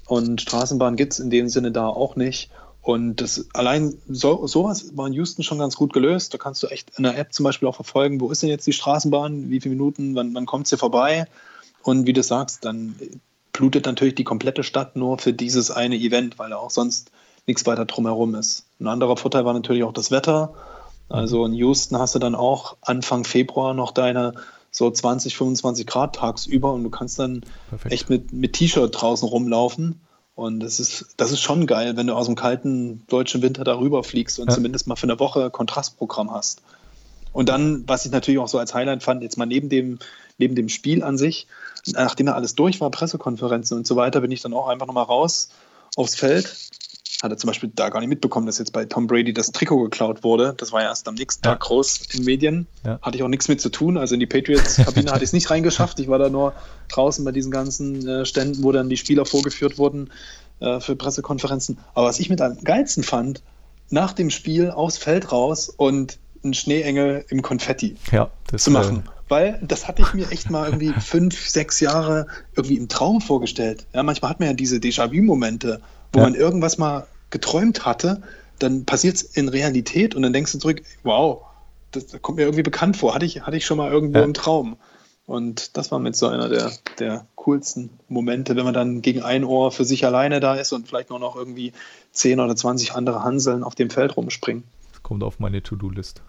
Und Straßenbahn gibt es in dem Sinne da auch nicht. Und das allein so, sowas war in Houston schon ganz gut gelöst. Da kannst du echt in der App zum Beispiel auch verfolgen, wo ist denn jetzt die Straßenbahn, wie viele Minuten, wann, wann kommt sie vorbei? Und wie du sagst, dann blutet natürlich die komplette Stadt nur für dieses eine Event, weil auch sonst nichts weiter drumherum ist. Ein anderer Vorteil war natürlich auch das Wetter. Also in Houston hast du dann auch Anfang Februar noch deine so 20, 25 Grad tagsüber und du kannst dann Perfekt. echt mit, mit T-Shirt draußen rumlaufen. Und das ist, das ist schon geil, wenn du aus dem kalten deutschen Winter darüber fliegst und Ja. zumindest mal für eine Woche Kontrastprogramm hast. Und dann, was ich natürlich auch so als Highlight fand, jetzt mal neben dem, neben dem Spiel an sich, nachdem ja alles durch war, Pressekonferenzen und so weiter, bin ich dann auch einfach nochmal raus aufs Feld. Hatte zum Beispiel da gar nicht mitbekommen, dass jetzt bei Tom Brady das Trikot geklaut wurde. Das war ja erst am nächsten Ja. Tag groß in Medien. Ja. Hatte ich auch nichts mit zu tun. Also in die Patriots-Kabine hatte ich es nicht reingeschafft. Ich war da nur draußen bei diesen ganzen äh, Ständen, wo dann die Spieler vorgeführt wurden äh, für Pressekonferenzen. Aber was ich mit am geilsten fand, nach dem Spiel aufs Feld raus und einen Schneeengel im Konfetti Ja, das zu machen. Äh, Weil das hatte ich mir echt mal irgendwie fünf, sechs Jahre irgendwie im Traum vorgestellt. Ja, manchmal hat man ja diese Déjà-vu-Momente, wo Ja. man irgendwas mal geträumt hatte, dann passiert es in Realität und dann denkst du zurück, wow, das, kommt mir irgendwie bekannt vor. Hatte ich, hatte ich schon mal irgendwo Ja. im Traum. Und das war mit so einer der, der coolsten Momente, wenn man dann gegen ein Ohr für sich alleine da ist und vielleicht nur noch irgendwie 10 oder 20 andere Hanseln auf dem Feld rumspringen. das kommt auf meine To-Do-List.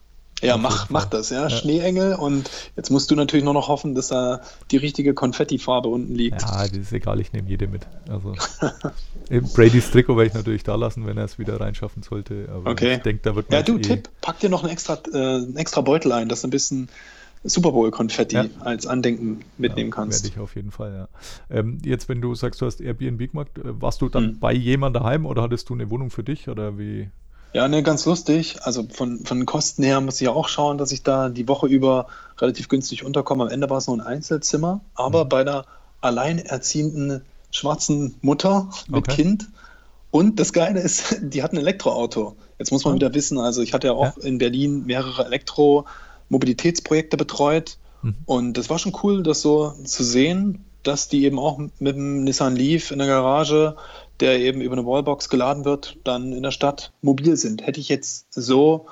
Ja, mach, mach das, ja. Ja. Schneeengel und jetzt musst du natürlich nur noch hoffen, dass da die richtige Konfettifarbe unten liegt. Ja, das ist egal, ich nehme jede mit. Also Brady's Trikot werde ich natürlich da lassen, wenn er es wieder reinschaffen sollte. Aber Okay. ich denke, da wird man Ja, du, eh- Tipp, pack dir noch einen extra, äh, einen extra Beutel ein, dass du ein bisschen Super Bowl-Konfetti Ja. als Andenken mitnehmen ja, kannst. Werde ich auf jeden Fall, ja. Ähm, jetzt, wenn du sagst, du hast Airbnb gemacht, äh, warst du dann Mhm. bei jemand daheim oder hattest du eine Wohnung für dich oder wie? Ja, ne, ganz lustig. Also von, von den Kosten her muss ich ja auch schauen, dass ich da die Woche über relativ günstig unterkomme. Am Ende war es nur ein Einzelzimmer, aber bei einer alleinerziehenden schwarzen Mutter mit Okay. Kind. Und das Geile ist, die hat ein Elektroauto. Jetzt muss man Ah. wieder wissen, also ich hatte ja auch in Berlin mehrere Elektromobilitätsprojekte betreut. Mhm. Und das war schon cool, das so zu sehen, dass die eben auch mit dem Nissan Leaf in der Garage, der eben über eine Wallbox geladen wird, dann in der Stadt mobil sind. Hätte ich jetzt so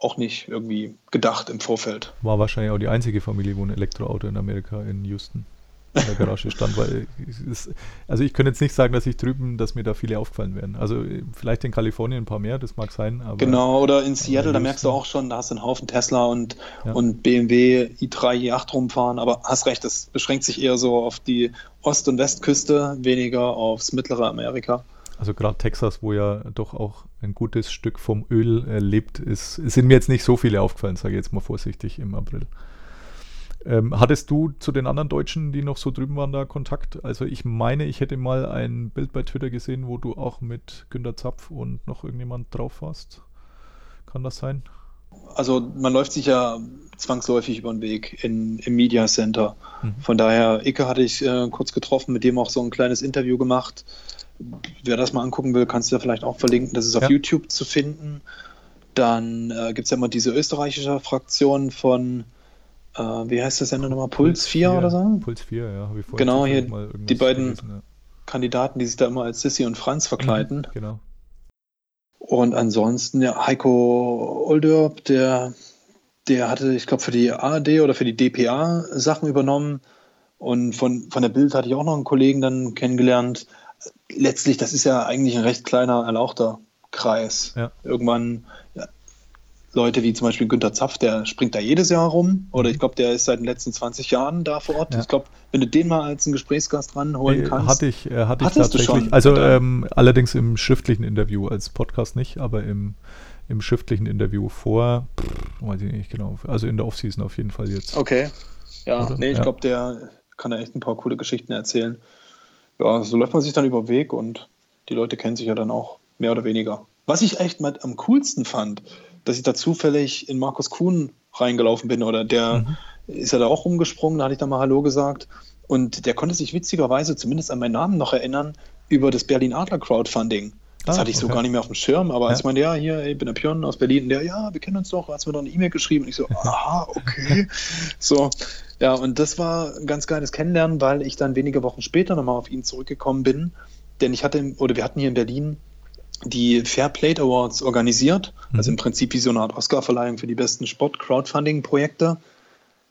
auch nicht irgendwie gedacht im Vorfeld. War wahrscheinlich auch die einzige Familie, wo ein Elektroauto in Amerika in Houston in der Garage stand, weil ist, also ich könnte jetzt nicht sagen, dass ich drüben, dass mir da viele aufgefallen wären. Also äh, vielleicht in Kalifornien ein paar mehr, das mag sein, aber Genau, oder in Seattle, da merkst du auch schon, da hast du einen Haufen Tesla und, Ja. und BMW i3, i8 rumfahren, aber hast recht, das beschränkt sich eher so auf die Ost- und Westküste, weniger aufs mittlere Amerika. Also gerade Texas, wo ja doch auch ein gutes Stück vom Öl äh, lebt, ist, sind mir jetzt nicht so viele aufgefallen, sage ich jetzt mal vorsichtig im April. Ähm, hattest du zu den anderen Deutschen, die noch so drüben waren, da Kontakt? Also ich meine, ich hätte mal ein Bild bei Twitter gesehen, wo du auch mit Günter Zapf und noch irgendjemand drauf warst. Kann das sein? Also man läuft sich ja zwangsläufig über den Weg in, im Media Center. Mhm. Von daher, Icke hatte ich äh, kurz getroffen, mit dem auch so ein kleines Interview gemacht. Wer das mal angucken will, kannst du ja vielleicht auch verlinken. Das ist auf Ja. YouTube zu finden. Dann äh, gibt es ja immer diese österreichische Fraktion von, äh, wie heißt der Sender nochmal? Puls 4 oder so? Puls 4, ja, habe ich vorhin Genau, hier die beiden- gelesen, Kandidaten, die sich da immer als Sissy und Franz verkleiden. ja. Genau. Und ansonsten, ja, Heiko Olderb, der, der hatte, ich glaube, für die ARD oder für die DPA Sachen übernommen. Und von, von der Bild hatte ich auch noch einen Kollegen dann kennengelernt. Letztlich, das ist ja eigentlich ein recht kleiner, erlauchter Kreis. Ja. Irgendwann ja, Leute wie zum Beispiel Günter Zapf, der springt da jedes Jahr rum. Oder ich glaube, der ist seit den letzten 20 Jahren da vor Ort. Ja. Ich glaube, wenn du den mal als einen Gesprächsgast ranholen kannst. Hatte ich, äh, hatte ich tatsächlich. schon? Also ähm, allerdings im schriftlichen Interview, als Podcast nicht, aber im, im schriftlichen Interview vor, pff, weiß ich nicht genau, also in der Offseason auf jeden Fall jetzt. Okay. Ja, Oder? nee, ich Ja. glaube, der kann da echt ein paar coole Geschichten erzählen. Ja, so läuft man sich dann über den Weg und die Leute kennen sich ja dann auch mehr oder weniger. Was ich echt mal am coolsten fand, dass ich da zufällig in Markus Kuhn reingelaufen bin oder der Mhm. ist ja da auch rumgesprungen, da hatte ich da mal Hallo gesagt und der konnte sich witzigerweise zumindest an meinen Namen noch erinnern über das Berlin Adler Crowdfunding. Das Ah, hatte ich so okay. gar nicht mehr auf dem Schirm, aber als Ja. ich meinte, ja, hier, ich bin der Björn aus Berlin, der, ja, wir kennen uns doch, hast mir doch eine E-Mail geschrieben. Und ich so, aha, okay. so, ja, und das war ein ganz geiles Kennenlernen, weil ich dann wenige Wochen später nochmal auf ihn zurückgekommen bin. Denn ich hatte, oder wir hatten hier in Berlin die Fair Play Awards organisiert. Also im Prinzip wie so eine Art Oscar-Verleihung für die besten Sport-Crowdfunding-Projekte.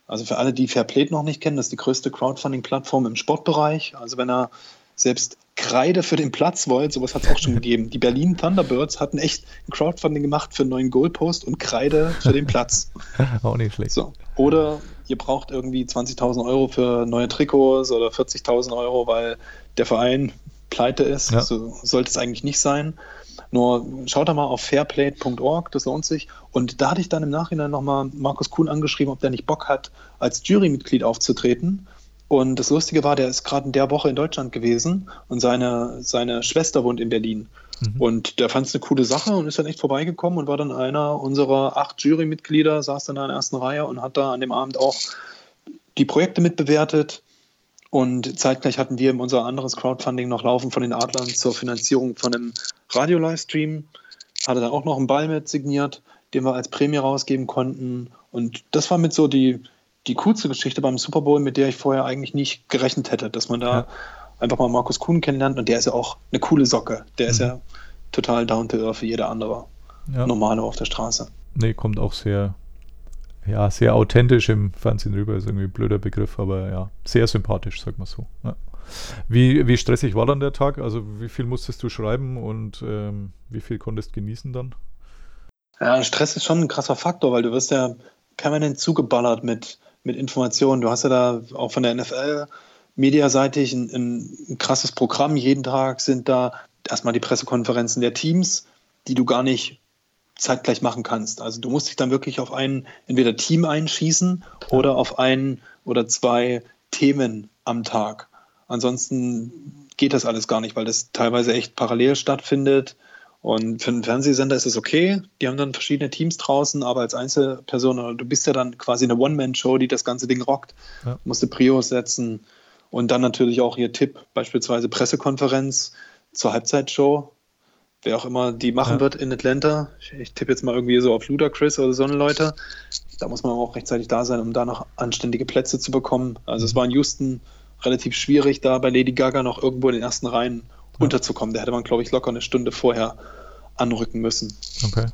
Also für alle, die Fairplay noch nicht kennen, das ist die größte Crowdfunding-Plattform im Sportbereich. Also wenn er selbst Kreide für den Platz wollt, sowas hat es auch schon gegeben. Die Berlin Thunderbirds hatten echt ein Crowdfunding gemacht für einen neuen Goalpost und Kreide für den Platz. Auch nicht schlecht. So. Oder ihr braucht irgendwie 20.000 Euro für neue Trikots oder 40.000 Euro, weil der Verein pleite ist. Ja. So sollte es eigentlich nicht sein. Nur schaut da mal auf fairplay.org, das lohnt sich. Und da hatte ich dann im Nachhinein nochmal Markus Kuhn angeschrieben, ob der nicht Bock hat, als Jurymitglied aufzutreten. Und das Lustige war, der ist gerade in der Woche in Deutschland gewesen und seine, seine Schwester wohnt in Berlin. Und der fand es eine coole Sache und ist dann echt vorbeigekommen und war dann einer unserer acht Jurymitglieder, saß dann da in der ersten Reihe und hat da an dem Abend auch die Projekte mitbewertet. Und zeitgleich hatten wir unser anderes Crowdfunding noch laufen von den Adlern zur Finanzierung von einem Radio-Livestream. Hatte dann auch noch einen Ball mit signiert, den wir als Prämie rausgeben konnten. Und das war mit so die, die coolste Geschichte beim Super Bowl, mit der ich vorher eigentlich nicht gerechnet hätte, dass man da Ja. einfach mal Markus Kuhn kennenlernt. Und der ist ja auch eine coole Socke. Der ist ja total down to earth wie jeder andere Ja. Normale auf der Straße. Nee, kommt auch sehr, ja, sehr authentisch im Fernsehen rüber. Ist irgendwie ein blöder Begriff, aber ja, sehr sympathisch, sag mal so. Ja. Wie, wie stressig war dann der Tag? Also wie viel musstest du schreiben und ähm, wie viel konntest genießen dann? Ja, Stress ist schon ein krasser Faktor, weil du wirst ja permanent zugeballert mit, mit Informationen. Du hast ja da auch von der NFL mediaseitig ein, ein, krasses Programm. Jeden Tag sind da erstmal die Pressekonferenzen der Teams, die du gar nicht zeitgleich machen kannst. Also du musst dich dann wirklich auf ein entweder Team einschießen oder auf ein oder zwei Themen am Tag. Ansonsten geht das alles gar nicht, weil das teilweise echt parallel stattfindet. Und für einen Fernsehsender ist es okay. Die haben dann verschiedene Teams draußen, aber als Einzelperson, du bist ja dann quasi eine One-Man-Show, die das ganze Ding rockt. Ja. Musste Prios setzen. Und dann natürlich auch ihr Tipp, beispielsweise Pressekonferenz zur Halbzeitshow. Wer auch immer die machen Ja. wird in Atlanta. Ich, ich tippe jetzt mal irgendwie so auf Ludacris oder so eine Leute. Da muss man auch rechtzeitig da sein, um da noch anständige Plätze zu bekommen. Also es war in Houston relativ schwierig, da bei Lady Gaga noch irgendwo in den ersten Reihen unterzukommen. Da hätte man, glaube ich, locker eine Stunde vorher anrücken müssen. Okay.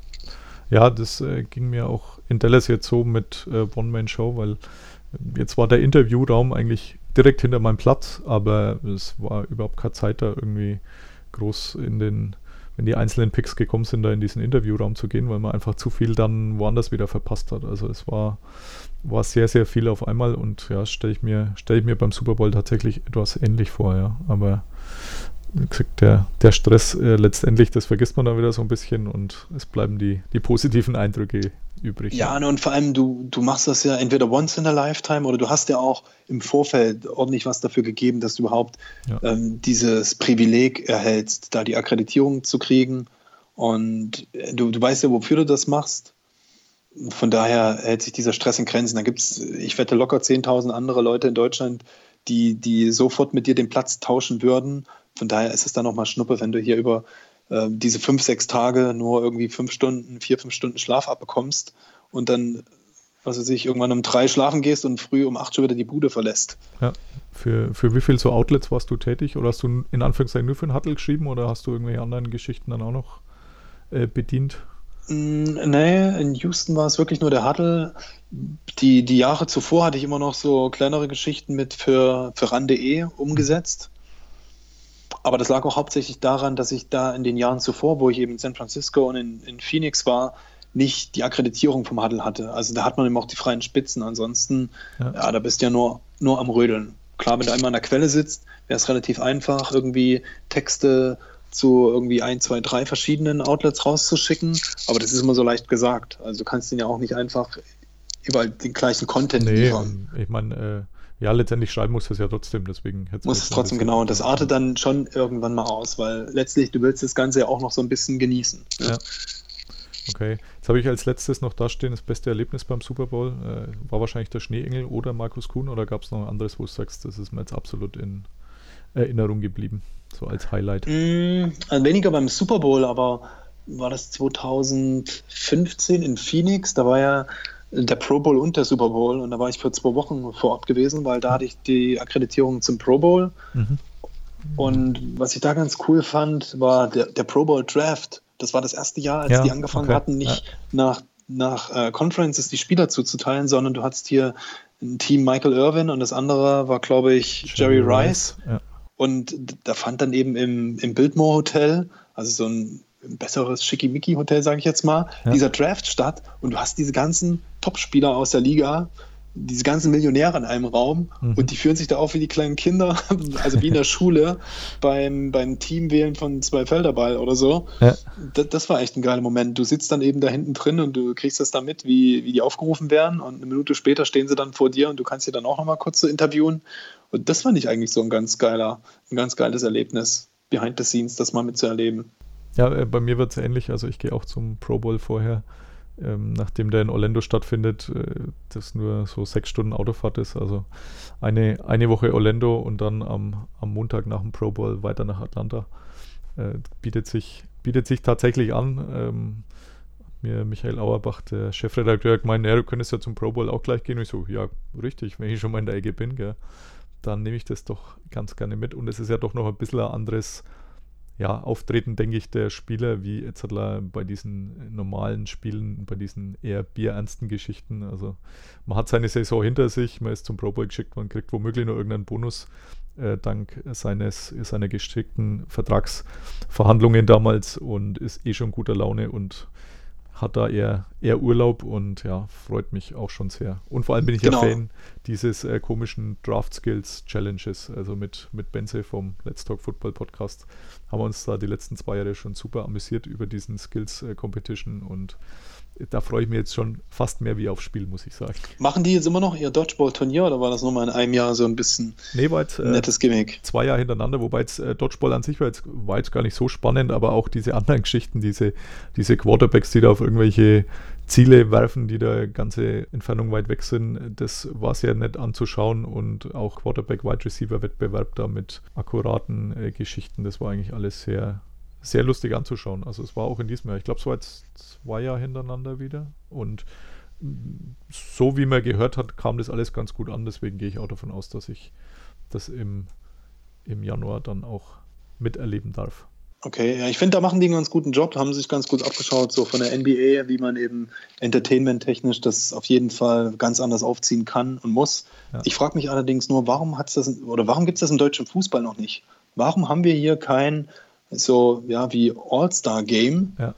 Ja, das äh, ging mir auch in Dallas jetzt so mit äh, One-Man-Show, weil jetzt war der Interviewraum eigentlich direkt hinter meinem Platz, aber es war überhaupt keine Zeit da irgendwie groß in den, wenn die einzelnen Picks gekommen sind, da in diesen Interviewraum zu gehen, weil man einfach zu viel dann woanders wieder verpasst hat. Also es war, war sehr, sehr viel auf einmal und ja, stelle ich mir, stelle ich mir beim Super Bowl tatsächlich etwas ähnlich vor, ja. Aber wie gesagt, der, der Stress äh, letztendlich, das vergisst man dann wieder so ein bisschen und es bleiben die, die positiven Eindrücke übrig. Ja, und vor allem, du, du machst das ja entweder once in a lifetime oder du hast ja auch im Vorfeld ordentlich was dafür gegeben, dass du überhaupt Ja. ähm, dieses Privileg erhältst, da die Akkreditierung zu kriegen. Und äh, du, du weißt ja, wofür du das machst. Von daher hält sich dieser Stress in Grenzen. Da gibt es, ich wette, locker 10.000 andere Leute in Deutschland, die, die sofort mit dir den Platz tauschen würden. Von daher ist es dann nochmal Schnuppe, wenn du hier über äh, diese fünf, sechs Tage nur irgendwie fünf Stunden, vier, fünf Stunden Schlaf abbekommst und dann, was weiß ich, irgendwann um drei schlafen gehst und früh um acht schon wieder die Bude verlässt. Ja. Für, für wie viel so Outlets warst du tätig? Oder hast du in Anführungszeichen nur für einen Huddle geschrieben oder hast du irgendwelche anderen Geschichten dann auch noch äh, bedient? Mm, Nee, in Houston war es wirklich nur der Huddle. Die, die Jahre zuvor hatte ich immer noch so kleinere Geschichten mit für, für RAN.de umgesetzt. Aber das lag auch hauptsächlich daran, dass ich da in den Jahren zuvor, wo ich eben in San Francisco und in, in Phoenix war, nicht die Akkreditierung vom Huddle hatte. Also da hat man eben auch die freien Spitzen. Ansonsten, Ja. ja, da bist du ja nur, nur am Rödeln. Klar, wenn du einmal an der Quelle sitzt, wäre es relativ einfach, irgendwie Texte zu irgendwie ein, zwei, drei verschiedenen Outlets rauszuschicken. Aber das ist immer so leicht gesagt. Also du kannst den ja auch nicht einfach überall den gleichen Content Nee, liefern. ich meine, äh, ja, letztendlich schreiben muss es ja trotzdem, deswegen Muss es trotzdem genau. Und das artet dann schon irgendwann mal aus, weil letztlich du willst das Ganze ja auch noch so ein bisschen genießen. Ja. Okay, jetzt habe ich als letztes noch dastehen, das beste Erlebnis beim Super Bowl äh, war wahrscheinlich der Schneeengel oder Markus Kuhn oder gab es noch ein anderes, wo du sagst, das ist mir jetzt absolut in Erinnerung geblieben? so als Highlight? Mm, also weniger beim Super Bowl, aber war das 2015 in Phoenix? Da war ja der Pro Bowl und der Super Bowl und da war ich für zwei Wochen vor Ort gewesen, weil da hatte ich die Akkreditierung zum Pro Bowl. Mhm. Und was ich da ganz cool fand, war der, der Pro Bowl Draft. Das war das erste Jahr, als Ja, die angefangen okay, hatten, nicht nach, nach äh, Conferences die Spieler zuzuteilen, sondern du hattest hier ein Team Michael Irvin und das andere war, glaube ich, Jerry, Rice. Ja. Und da fand dann eben im, im Biltmore Hotel, also so ein besseres Schickimicki-Hotel, sage ich jetzt mal, Ja. dieser Draft statt und du hast diese ganzen Topspieler aus der Liga, diese ganzen Millionäre in einem Raum Mhm. und die führen sich da auf wie die kleinen Kinder, also wie in der Schule beim, beim Teamwählen von zwei Felderball oder so. Ja. Das, das war echt ein geiler Moment. Du sitzt dann eben da hinten drin und du kriegst das da mit, wie, wie die aufgerufen werden und eine Minute später stehen sie dann vor dir und du kannst sie dann auch nochmal kurz so interviewen. Und das fand ich eigentlich so ein ganz geiler, ein ganz geiles Erlebnis, behind the scenes, das mal mitzuerleben. Ja, äh, bei mir wird es ähnlich. Also ich gehe auch zum Pro Bowl vorher, ähm, nachdem der in Orlando stattfindet, äh, das nur so sechs Stunden Autofahrt ist. Also eine, eine Woche Orlando und dann am, am Montag nach dem Pro Bowl weiter nach Atlanta. Äh, bietet, sich, bietet sich tatsächlich an. Ähm, mir Michael Auerbach, der Chefredakteur, hat gemeint, ja, du könntest ja zum Pro Bowl auch gleich gehen. Und ich so, ja, richtig, wenn ich schon mal in der Ecke bin, gell, dann nehme ich das doch ganz gerne mit. Und es ist ja doch noch ein bisschen ein anderes ja, Auftreten, denke ich, der Spieler, wie jetzt hat er bei diesen normalen Spielen, bei diesen eher bierernsten Geschichten. Also man hat seine Saison hinter sich, man ist zum Pro Bowl geschickt, man kriegt womöglich noch irgendeinen Bonus äh, dank seines, seiner geschickten Vertragsverhandlungen damals und ist eh schon guter Laune und hat da eher, eher Urlaub und ja, freut mich auch schon sehr. Und vor allem bin ich Genau. ja Fan dieses äh, komischen Draft Skills Challenges, also mit, mit Benze vom Let's Talk Football Podcast haben wir uns da die letzten zwei Jahre schon super amüsiert über diesen Skills äh, Competition und da freue ich mich jetzt schon fast mehr wie aufs Spiel, muss ich sagen. Machen die jetzt immer noch ihr Dodgeball-Turnier oder war das nur mal in einem Jahr so ein bisschen Nee, war jetzt, ein äh, nettes Gimmick? zwei Jahre hintereinander, wobei jetzt äh, Dodgeball an sich war jetzt, war jetzt gar nicht so spannend, aber auch diese anderen Geschichten, diese, diese Quarterbacks, die da auf irgendwelche Ziele werfen, die da ganze Entfernung weit weg sind, das war sehr nett anzuschauen und auch Quarterback-Wide Receiver-Wettbewerb da mit akkuraten äh, Geschichten, das war eigentlich alles sehr, sehr lustig anzuschauen. Also es war auch in diesem Jahr, ich glaube, es war jetzt zwei Jahre hintereinander wieder und so wie man gehört hat, kam das alles ganz gut an, deswegen gehe ich auch davon aus, dass ich das im, im Januar dann auch miterleben darf. Okay, ja, ich finde, da machen die einen ganz guten Job, haben sich ganz gut abgeschaut, so von der NBA, wie man eben entertainment-technisch das auf jeden Fall ganz anders aufziehen kann und muss. Ja. Ich frage mich allerdings nur, warum hat's das oder warum gibt es das im deutschen Fußball noch nicht? Warum haben wir hier kein so ja wie All-Star-Game, Ja.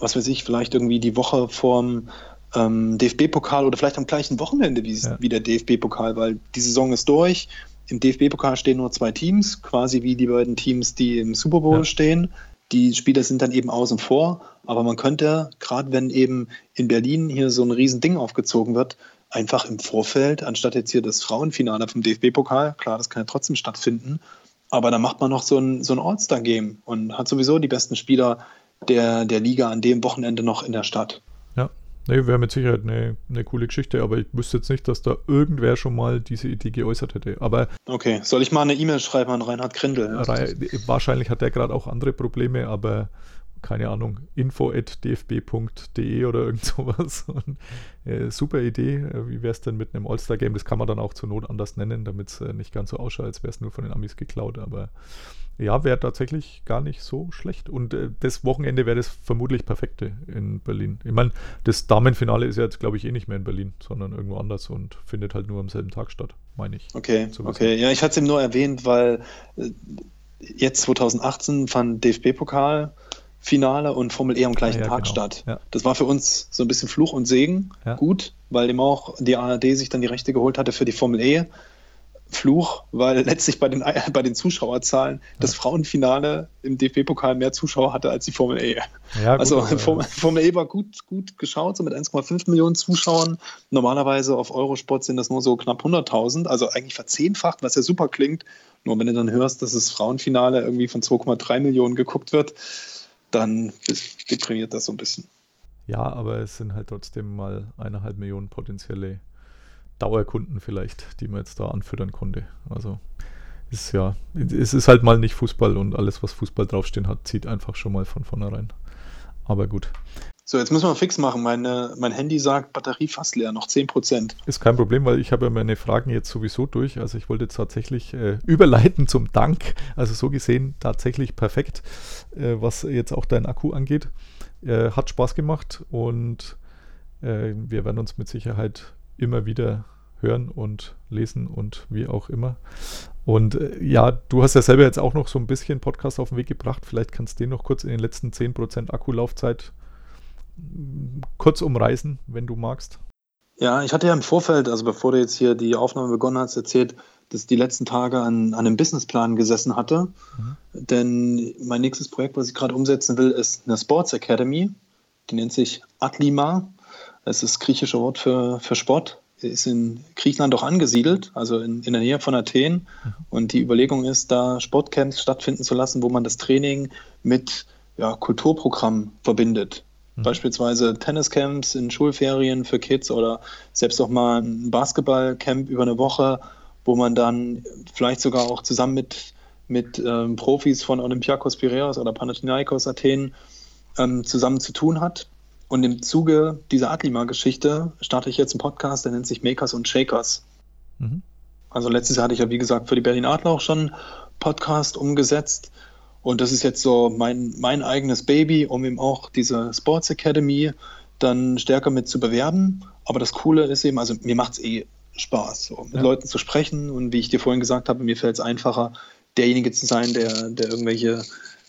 was weiß ich, vielleicht irgendwie die Woche vorm ähm, DFB-Pokal oder vielleicht am gleichen Wochenende wie, Ja. wie der DFB-Pokal, weil die Saison ist durch. Im DFB-Pokal stehen nur zwei Teams, quasi wie die beiden Teams, die im Super Bowl Ja. stehen. Die Spieler sind dann eben außen vor, aber man könnte, gerade wenn eben in Berlin hier so ein Riesending aufgezogen wird, einfach im Vorfeld, anstatt jetzt hier das Frauenfinale vom DFB-Pokal, klar, das kann ja trotzdem stattfinden, aber dann macht man noch so ein, so ein All-Star-Game und hat sowieso die besten Spieler der, der Liga an dem Wochenende noch in der Stadt. Ja, nee, wäre mit Sicherheit eine, eine coole Geschichte, aber ich wüsste jetzt nicht, dass da irgendwer schon mal diese Idee geäußert hätte. Aber Okay, soll ich mal eine E-Mail schreiben an Reinhard Grindel? Rei- wahrscheinlich hat der gerade auch andere Probleme, aber keine Ahnung, info.dfb.de oder irgend sowas. Und, äh, super Idee. Äh, Wie wäre es denn mit einem All-Star-Game? Das kann man dann auch zur Not anders nennen, damit es äh, nicht ganz so ausschaut, als wäre es nur von den Amis geklaut. Aber ja, wäre tatsächlich gar nicht so schlecht. Und äh, das Wochenende wäre das vermutlich perfekte in Berlin. Ich meine, das Damenfinale ist ja jetzt, glaube ich, eh nicht mehr in Berlin, sondern irgendwo anders und findet halt nur am selben Tag statt, meine ich. Okay, okay. Ja, ich hatte es eben nur erwähnt, weil äh, jetzt 2018 fand DFB-Pokal Finale und Formel E am gleichen Ah, ja, Tag genau. statt. Ja. Das war für uns so ein bisschen Fluch und Segen. Ja. Gut, weil eben auch die ARD sich dann die Rechte geholt hatte für die Formel E. Fluch, weil letztlich bei den, bei den Zuschauerzahlen das Frauenfinale im DFB-Pokal mehr Zuschauer hatte als die Formel E. Gut, also aber- Formel, Formel E war gut, gut geschaut, so mit 1,5 Millionen Zuschauern. Normalerweise auf Eurosport sind das nur so knapp 100.000, also eigentlich verzehnfacht, was ja super klingt. Nur wenn du dann hörst, dass das Frauenfinale irgendwie von 2,3 Millionen geguckt wird, dann deprimiert das so ein bisschen. Ja, aber es sind halt trotzdem mal eineinhalb Millionen potenzielle Dauerkunden vielleicht, die man jetzt da anfüttern konnte. Also ist ja, es ist halt mal nicht Fußball und alles, was Fußball draufstehen hat, zieht einfach schon mal von vornherein. Aber gut. So, jetzt müssen wir fix machen. Meine, mein Handy sagt Batterie fast leer, noch 10%. Ist kein Problem, weil ich habe ja meine Fragen jetzt sowieso durch. Also ich wollte tatsächlich äh, überleiten zum Dank. Also so gesehen tatsächlich perfekt, äh, was jetzt auch dein Akku angeht. Äh, hat Spaß gemacht und äh, wir werden uns mit Sicherheit immer wieder hören und lesen und wie auch immer. Und äh, ja, du hast ja selber jetzt auch noch so ein bisschen Podcast auf den Weg gebracht. Vielleicht kannst du den noch kurz in den letzten 10% Akkulaufzeit kurz umreißen, wenn du magst. Ja, ich hatte ja im Vorfeld, also bevor du jetzt hier die Aufnahme begonnen hast, erzählt, dass ich die letzten Tage an, an einem Businessplan gesessen hatte. Mhm. Denn mein nächstes Projekt, was ich gerade umsetzen will, ist eine Sports Academy. Die nennt sich Atlima. Das ist das griechische Wort für, für Sport. Ist in Griechenland auch angesiedelt, also in, in der Nähe von Athen. Mhm. Und die Überlegung ist, da Sportcamps stattfinden zu lassen, wo man das Training mit ja, Kulturprogramm verbindet. Mhm. Beispielsweise Tenniscamps in Schulferien für Kids oder selbst auch mal ein Basketballcamp über eine Woche, wo man dann vielleicht sogar auch zusammen mit, mit ähm, Profis von Olympiakos Piraeus oder Panathinaikos Athen ähm, zusammen zu tun hat. Und im Zuge dieser Atlima-Geschichte starte ich jetzt einen Podcast, der nennt sich Makers und Shakers. Mhm. Also letztes Jahr hatte ich ja, wie gesagt, für die Berlin Adler auch schon Podcast umgesetzt. Und das ist jetzt so mein, mein eigenes Baby, um eben auch diese Sports Academy dann stärker mit zu bewerben. Aber das Coole ist eben, also mir macht es eh Spaß, so, mit ja. Leuten zu sprechen. Und wie ich dir vorhin gesagt habe, mir fällt es einfacher, derjenige zu sein, der, der irgendwelche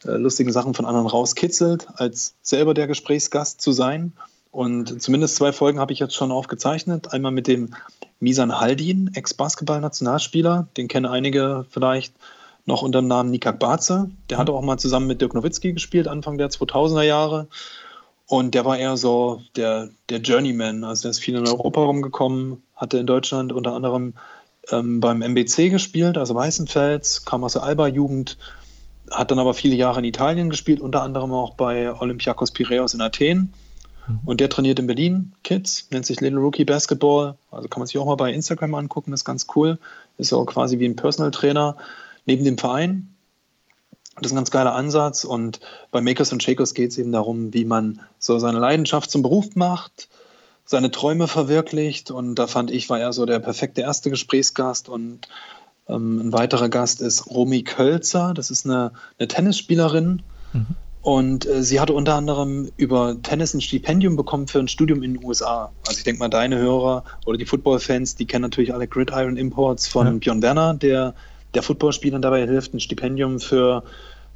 äh, lustigen Sachen von anderen rauskitzelt, als selber der Gesprächsgast zu sein. Und zumindest zwei Folgen habe ich jetzt schon aufgezeichnet. Einmal mit dem Misan Haldin, Ex-Basketball-Nationalspieler. Den kennen einige vielleicht noch unter dem Namen Nikak Barze. Der hatte auch mal zusammen mit Dirk Nowitzki gespielt, Anfang der 2000er Jahre. Und der war eher so der, der Journeyman. Also der ist viel in Europa rumgekommen, hatte in Deutschland unter anderem ähm, beim MBC gespielt, also Weißenfels, kam aus der Alba-Jugend, hat dann aber viele Jahre in Italien gespielt, unter anderem auch bei Olympiakos Piraeus in Athen. Mhm. Und der trainiert in Berlin Kids, nennt sich Little Rookie Basketball. Also kann man sich auch mal bei Instagram angucken, ist ganz cool. Ist so quasi wie ein Personal Trainer neben dem Verein. Das ist ein ganz geiler Ansatz. Und bei Makers und Shakers geht es eben darum, wie man so seine Leidenschaft zum Beruf macht, seine Träume verwirklicht. Und da fand ich, war er so der perfekte erste Gesprächsgast. Und ähm, ein weiterer Gast ist Romy Kölzer. Das ist eine, eine Tennisspielerin. Mhm. Und äh, sie hatte unter anderem über Tennis ein Stipendium bekommen für ein Studium in den USA. Also ich denke mal, deine Hörer oder die Football-Fans, die kennen natürlich alle Gridiron Imports von ja. Björn Werner, der der Footballspielern dabei hilft, ein Stipendium für,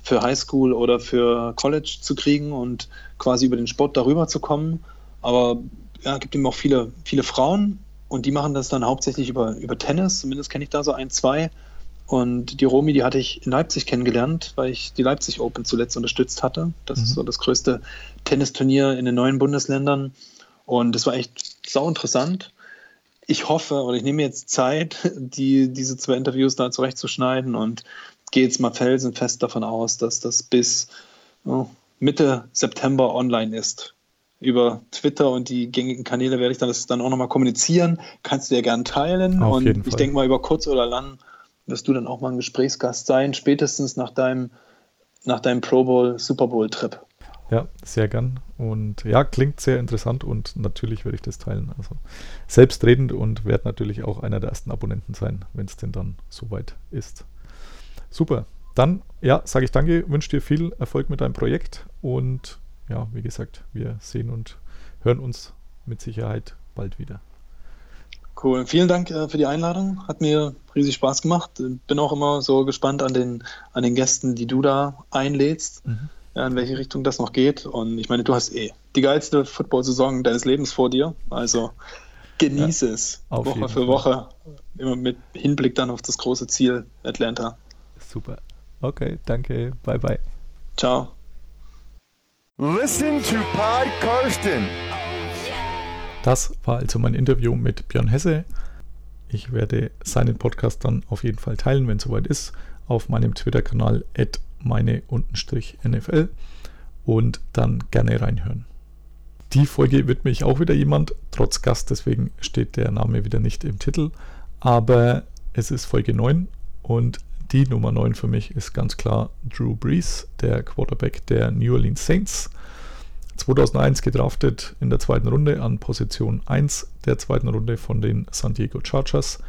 für Highschool oder für College zu kriegen und quasi über den Sport darüber zu kommen. Aber ja, gibt eben auch viele, viele Frauen und die machen das dann hauptsächlich über, über Tennis. Zumindest kenne ich da so ein, zwei. Und die Romi, die hatte ich in Leipzig kennengelernt, weil ich die Leipzig Open zuletzt unterstützt hatte. Das mhm. ist so das größte Tennisturnier in den neuen Bundesländern. Und das war echt sau interessant ich hoffe oder ich nehme jetzt Zeit, die, diese zwei Interviews da zurechtzuschneiden und gehe jetzt mal felsenfest davon aus, dass das bis oh, Mitte September online ist. Über Twitter und die gängigen Kanäle werde ich dann das dann auch nochmal kommunizieren. Kannst du ja gern teilen. Auf und ich denke mal, über kurz oder lang wirst du dann auch mal ein Gesprächsgast sein, spätestens nach deinem, nach deinem Pro Bowl, Super Bowl Trip. Ja, sehr gern. Und ja, klingt sehr interessant und natürlich werde ich das teilen. Also selbstredend und werde natürlich auch einer der ersten Abonnenten sein, wenn es denn dann soweit ist. Super. Dann, ja, sage ich danke, wünsche dir viel Erfolg mit deinem Projekt und ja, wie gesagt, wir sehen und hören uns mit Sicherheit bald wieder. Cool. Vielen Dank äh, für die Einladung. Hat mir riesig Spaß gemacht. Bin auch immer so gespannt an den, an den Gästen, die du da einlädst. Mhm in welche Richtung das noch geht. Und ich meine, du hast eh die geilste Football-Saison deines Lebens vor dir. Also genieße ja, es Woche für Woche. Immer mit Hinblick dann auf das große Ziel Atlanta. Super. Okay, danke. Bye, bye. Ciao. Listen to Pod Karsten. Das war also mein Interview mit Björn Hesse. Ich werde seinen Podcast dann auf jeden Fall teilen, wenn es soweit ist, auf meinem Twitter-Kanal meine untenstrich NFL und dann gerne reinhören. Die Folge widme ich auch wieder jemand, trotz Gast, deswegen steht der Name wieder nicht im Titel, aber es ist Folge 9 und die Nummer 9 für mich ist ganz klar Drew Brees, der Quarterback der New Orleans Saints. 2001 gedraftet in der zweiten Runde an Position 1 der zweiten Runde von den San Diego Chargers.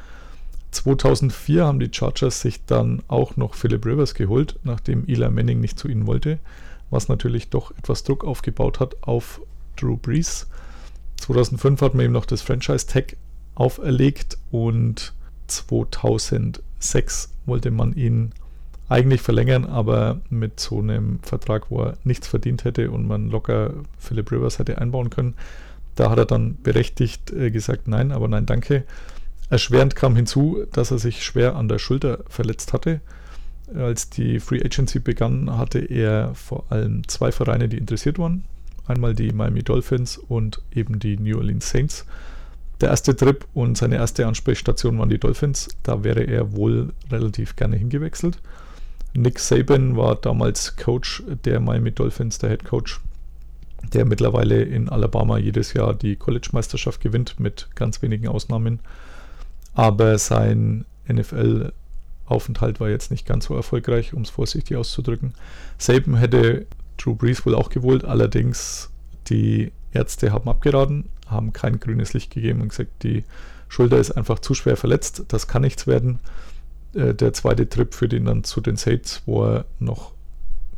2004 haben die Chargers sich dann auch noch Philip Rivers geholt, nachdem Eli Manning nicht zu ihnen wollte, was natürlich doch etwas Druck aufgebaut hat auf Drew Brees. 2005 hat man ihm noch das Franchise-Tag auferlegt und 2006 wollte man ihn eigentlich verlängern, aber mit so einem Vertrag, wo er nichts verdient hätte und man locker Philip Rivers hätte einbauen können. Da hat er dann berechtigt äh, gesagt, nein, aber nein, danke. Erschwerend kam hinzu, dass er sich schwer an der Schulter verletzt hatte. Als die Free Agency begann, hatte er vor allem zwei Vereine, die interessiert waren. Einmal die Miami Dolphins und eben die New Orleans Saints. Der erste Trip und seine erste Ansprechstation waren die Dolphins. Da wäre er wohl relativ gerne hingewechselt. Nick Saban war damals Coach der Miami Dolphins, der Head Coach, der mittlerweile in Alabama jedes Jahr die College-Meisterschaft gewinnt, mit ganz wenigen Ausnahmen. Aber sein NFL-Aufenthalt war jetzt nicht ganz so erfolgreich, um es vorsichtig auszudrücken. Saban hätte Drew Brees wohl auch gewollt, allerdings die Ärzte haben abgeraten, haben kein grünes Licht gegeben und gesagt, die Schulter ist einfach zu schwer verletzt, das kann nichts werden. Äh, der zweite Trip für den dann zu den Saints, wo er noch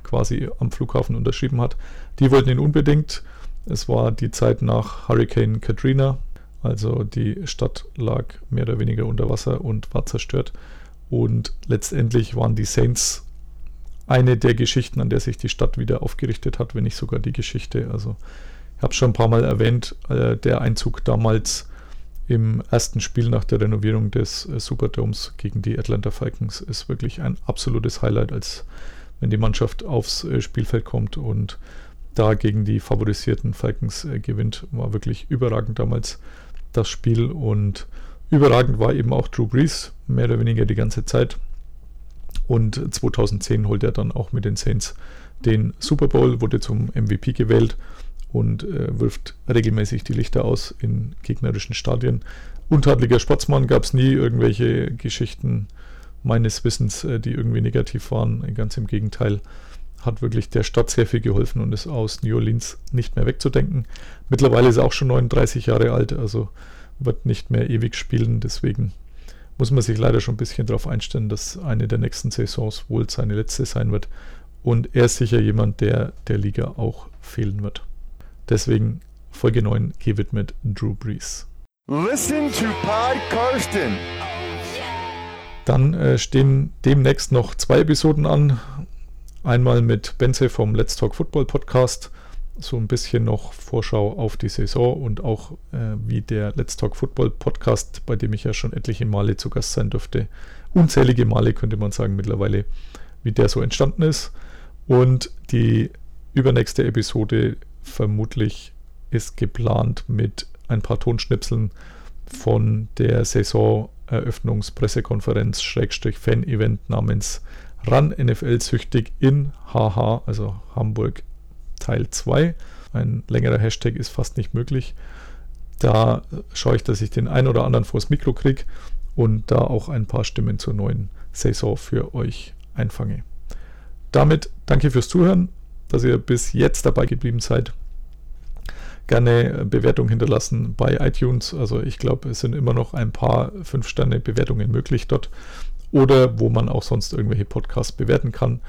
quasi am Flughafen unterschrieben hat. Die wollten ihn unbedingt. Es war die Zeit nach Hurricane Katrina, also die Stadt lag mehr oder weniger unter Wasser und war zerstört. Und letztendlich waren die Saints eine der Geschichten, an der sich die Stadt wieder aufgerichtet hat, wenn nicht sogar die Geschichte. Also ich habe schon ein paar Mal erwähnt, äh, der Einzug damals im ersten Spiel nach der Renovierung des äh, Superdomes gegen die Atlanta Falcons ist wirklich ein absolutes Highlight, als wenn die Mannschaft aufs äh, Spielfeld kommt und da gegen die favorisierten Falcons äh, gewinnt. War wirklich überragend damals das Spiel und überragend war eben auch Drew Brees, mehr oder weniger die ganze Zeit. Und 2010 holt er dann auch mit den Saints den Super Bowl, wurde zum MVP gewählt und äh, wirft regelmäßig die Lichter aus in gegnerischen Stadien. Untadeliger Sportsmann gab es nie irgendwelche Geschichten meines Wissens, äh, die irgendwie negativ waren. Ganz im Gegenteil, hat wirklich der Stadt sehr viel geholfen und ist aus New Orleans nicht mehr wegzudenken. Mittlerweile ist er auch schon 39 Jahre alt, also wird nicht mehr ewig spielen. Deswegen muss man sich leider schon ein bisschen darauf einstellen, dass eine der nächsten Saisons wohl seine letzte sein wird. Und er ist sicher jemand, der der Liga auch fehlen wird. Deswegen Folge 9 gewidmet Drew Brees. Listen to Pod Karsten. Dann äh, stehen demnächst noch zwei Episoden an. Einmal mit Benze vom Let's Talk Football Podcast. So ein bisschen noch Vorschau auf die Saison und auch äh, wie der Let's Talk Football Podcast, bei dem ich ja schon etliche Male zu Gast sein durfte, unzählige Male könnte man sagen mittlerweile, wie der so entstanden ist. Und die übernächste Episode vermutlich ist geplant mit ein paar Tonschnipseln von der Saisoneröffnungspressekonferenz Schrägstrich Fan-Event namens Run NFL süchtig in HH, also Hamburg Teil 2. Ein längerer Hashtag ist fast nicht möglich. Da schaue ich, dass ich den ein oder anderen vors Mikro kriege und da auch ein paar Stimmen zur neuen Saison für euch einfange. Damit danke fürs Zuhören dass ihr bis jetzt dabei geblieben seid. Gerne Bewertung hinterlassen bei iTunes. Also ich glaube, es sind immer noch ein paar 5-Sterne-Bewertungen möglich dort. Oder wo man auch sonst irgendwelche Podcasts bewerten kann.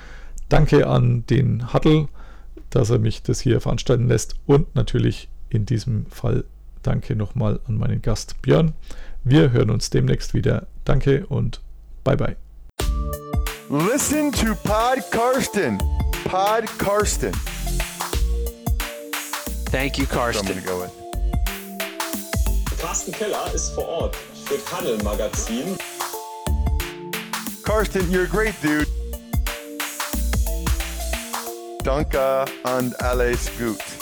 Danke an den Huddle, dass er mich das hier veranstalten lässt. Und natürlich in diesem Fall danke nochmal an meinen Gast Björn. Wir hören uns demnächst wieder. Danke und bye bye. Listen to Pod Karsten. Pod Karsten. Thank you, Karsten. go. Carsten Keller ist vor Ort für Tunnel Magazin. Karsten, you're a great dude. Danke and alles gut.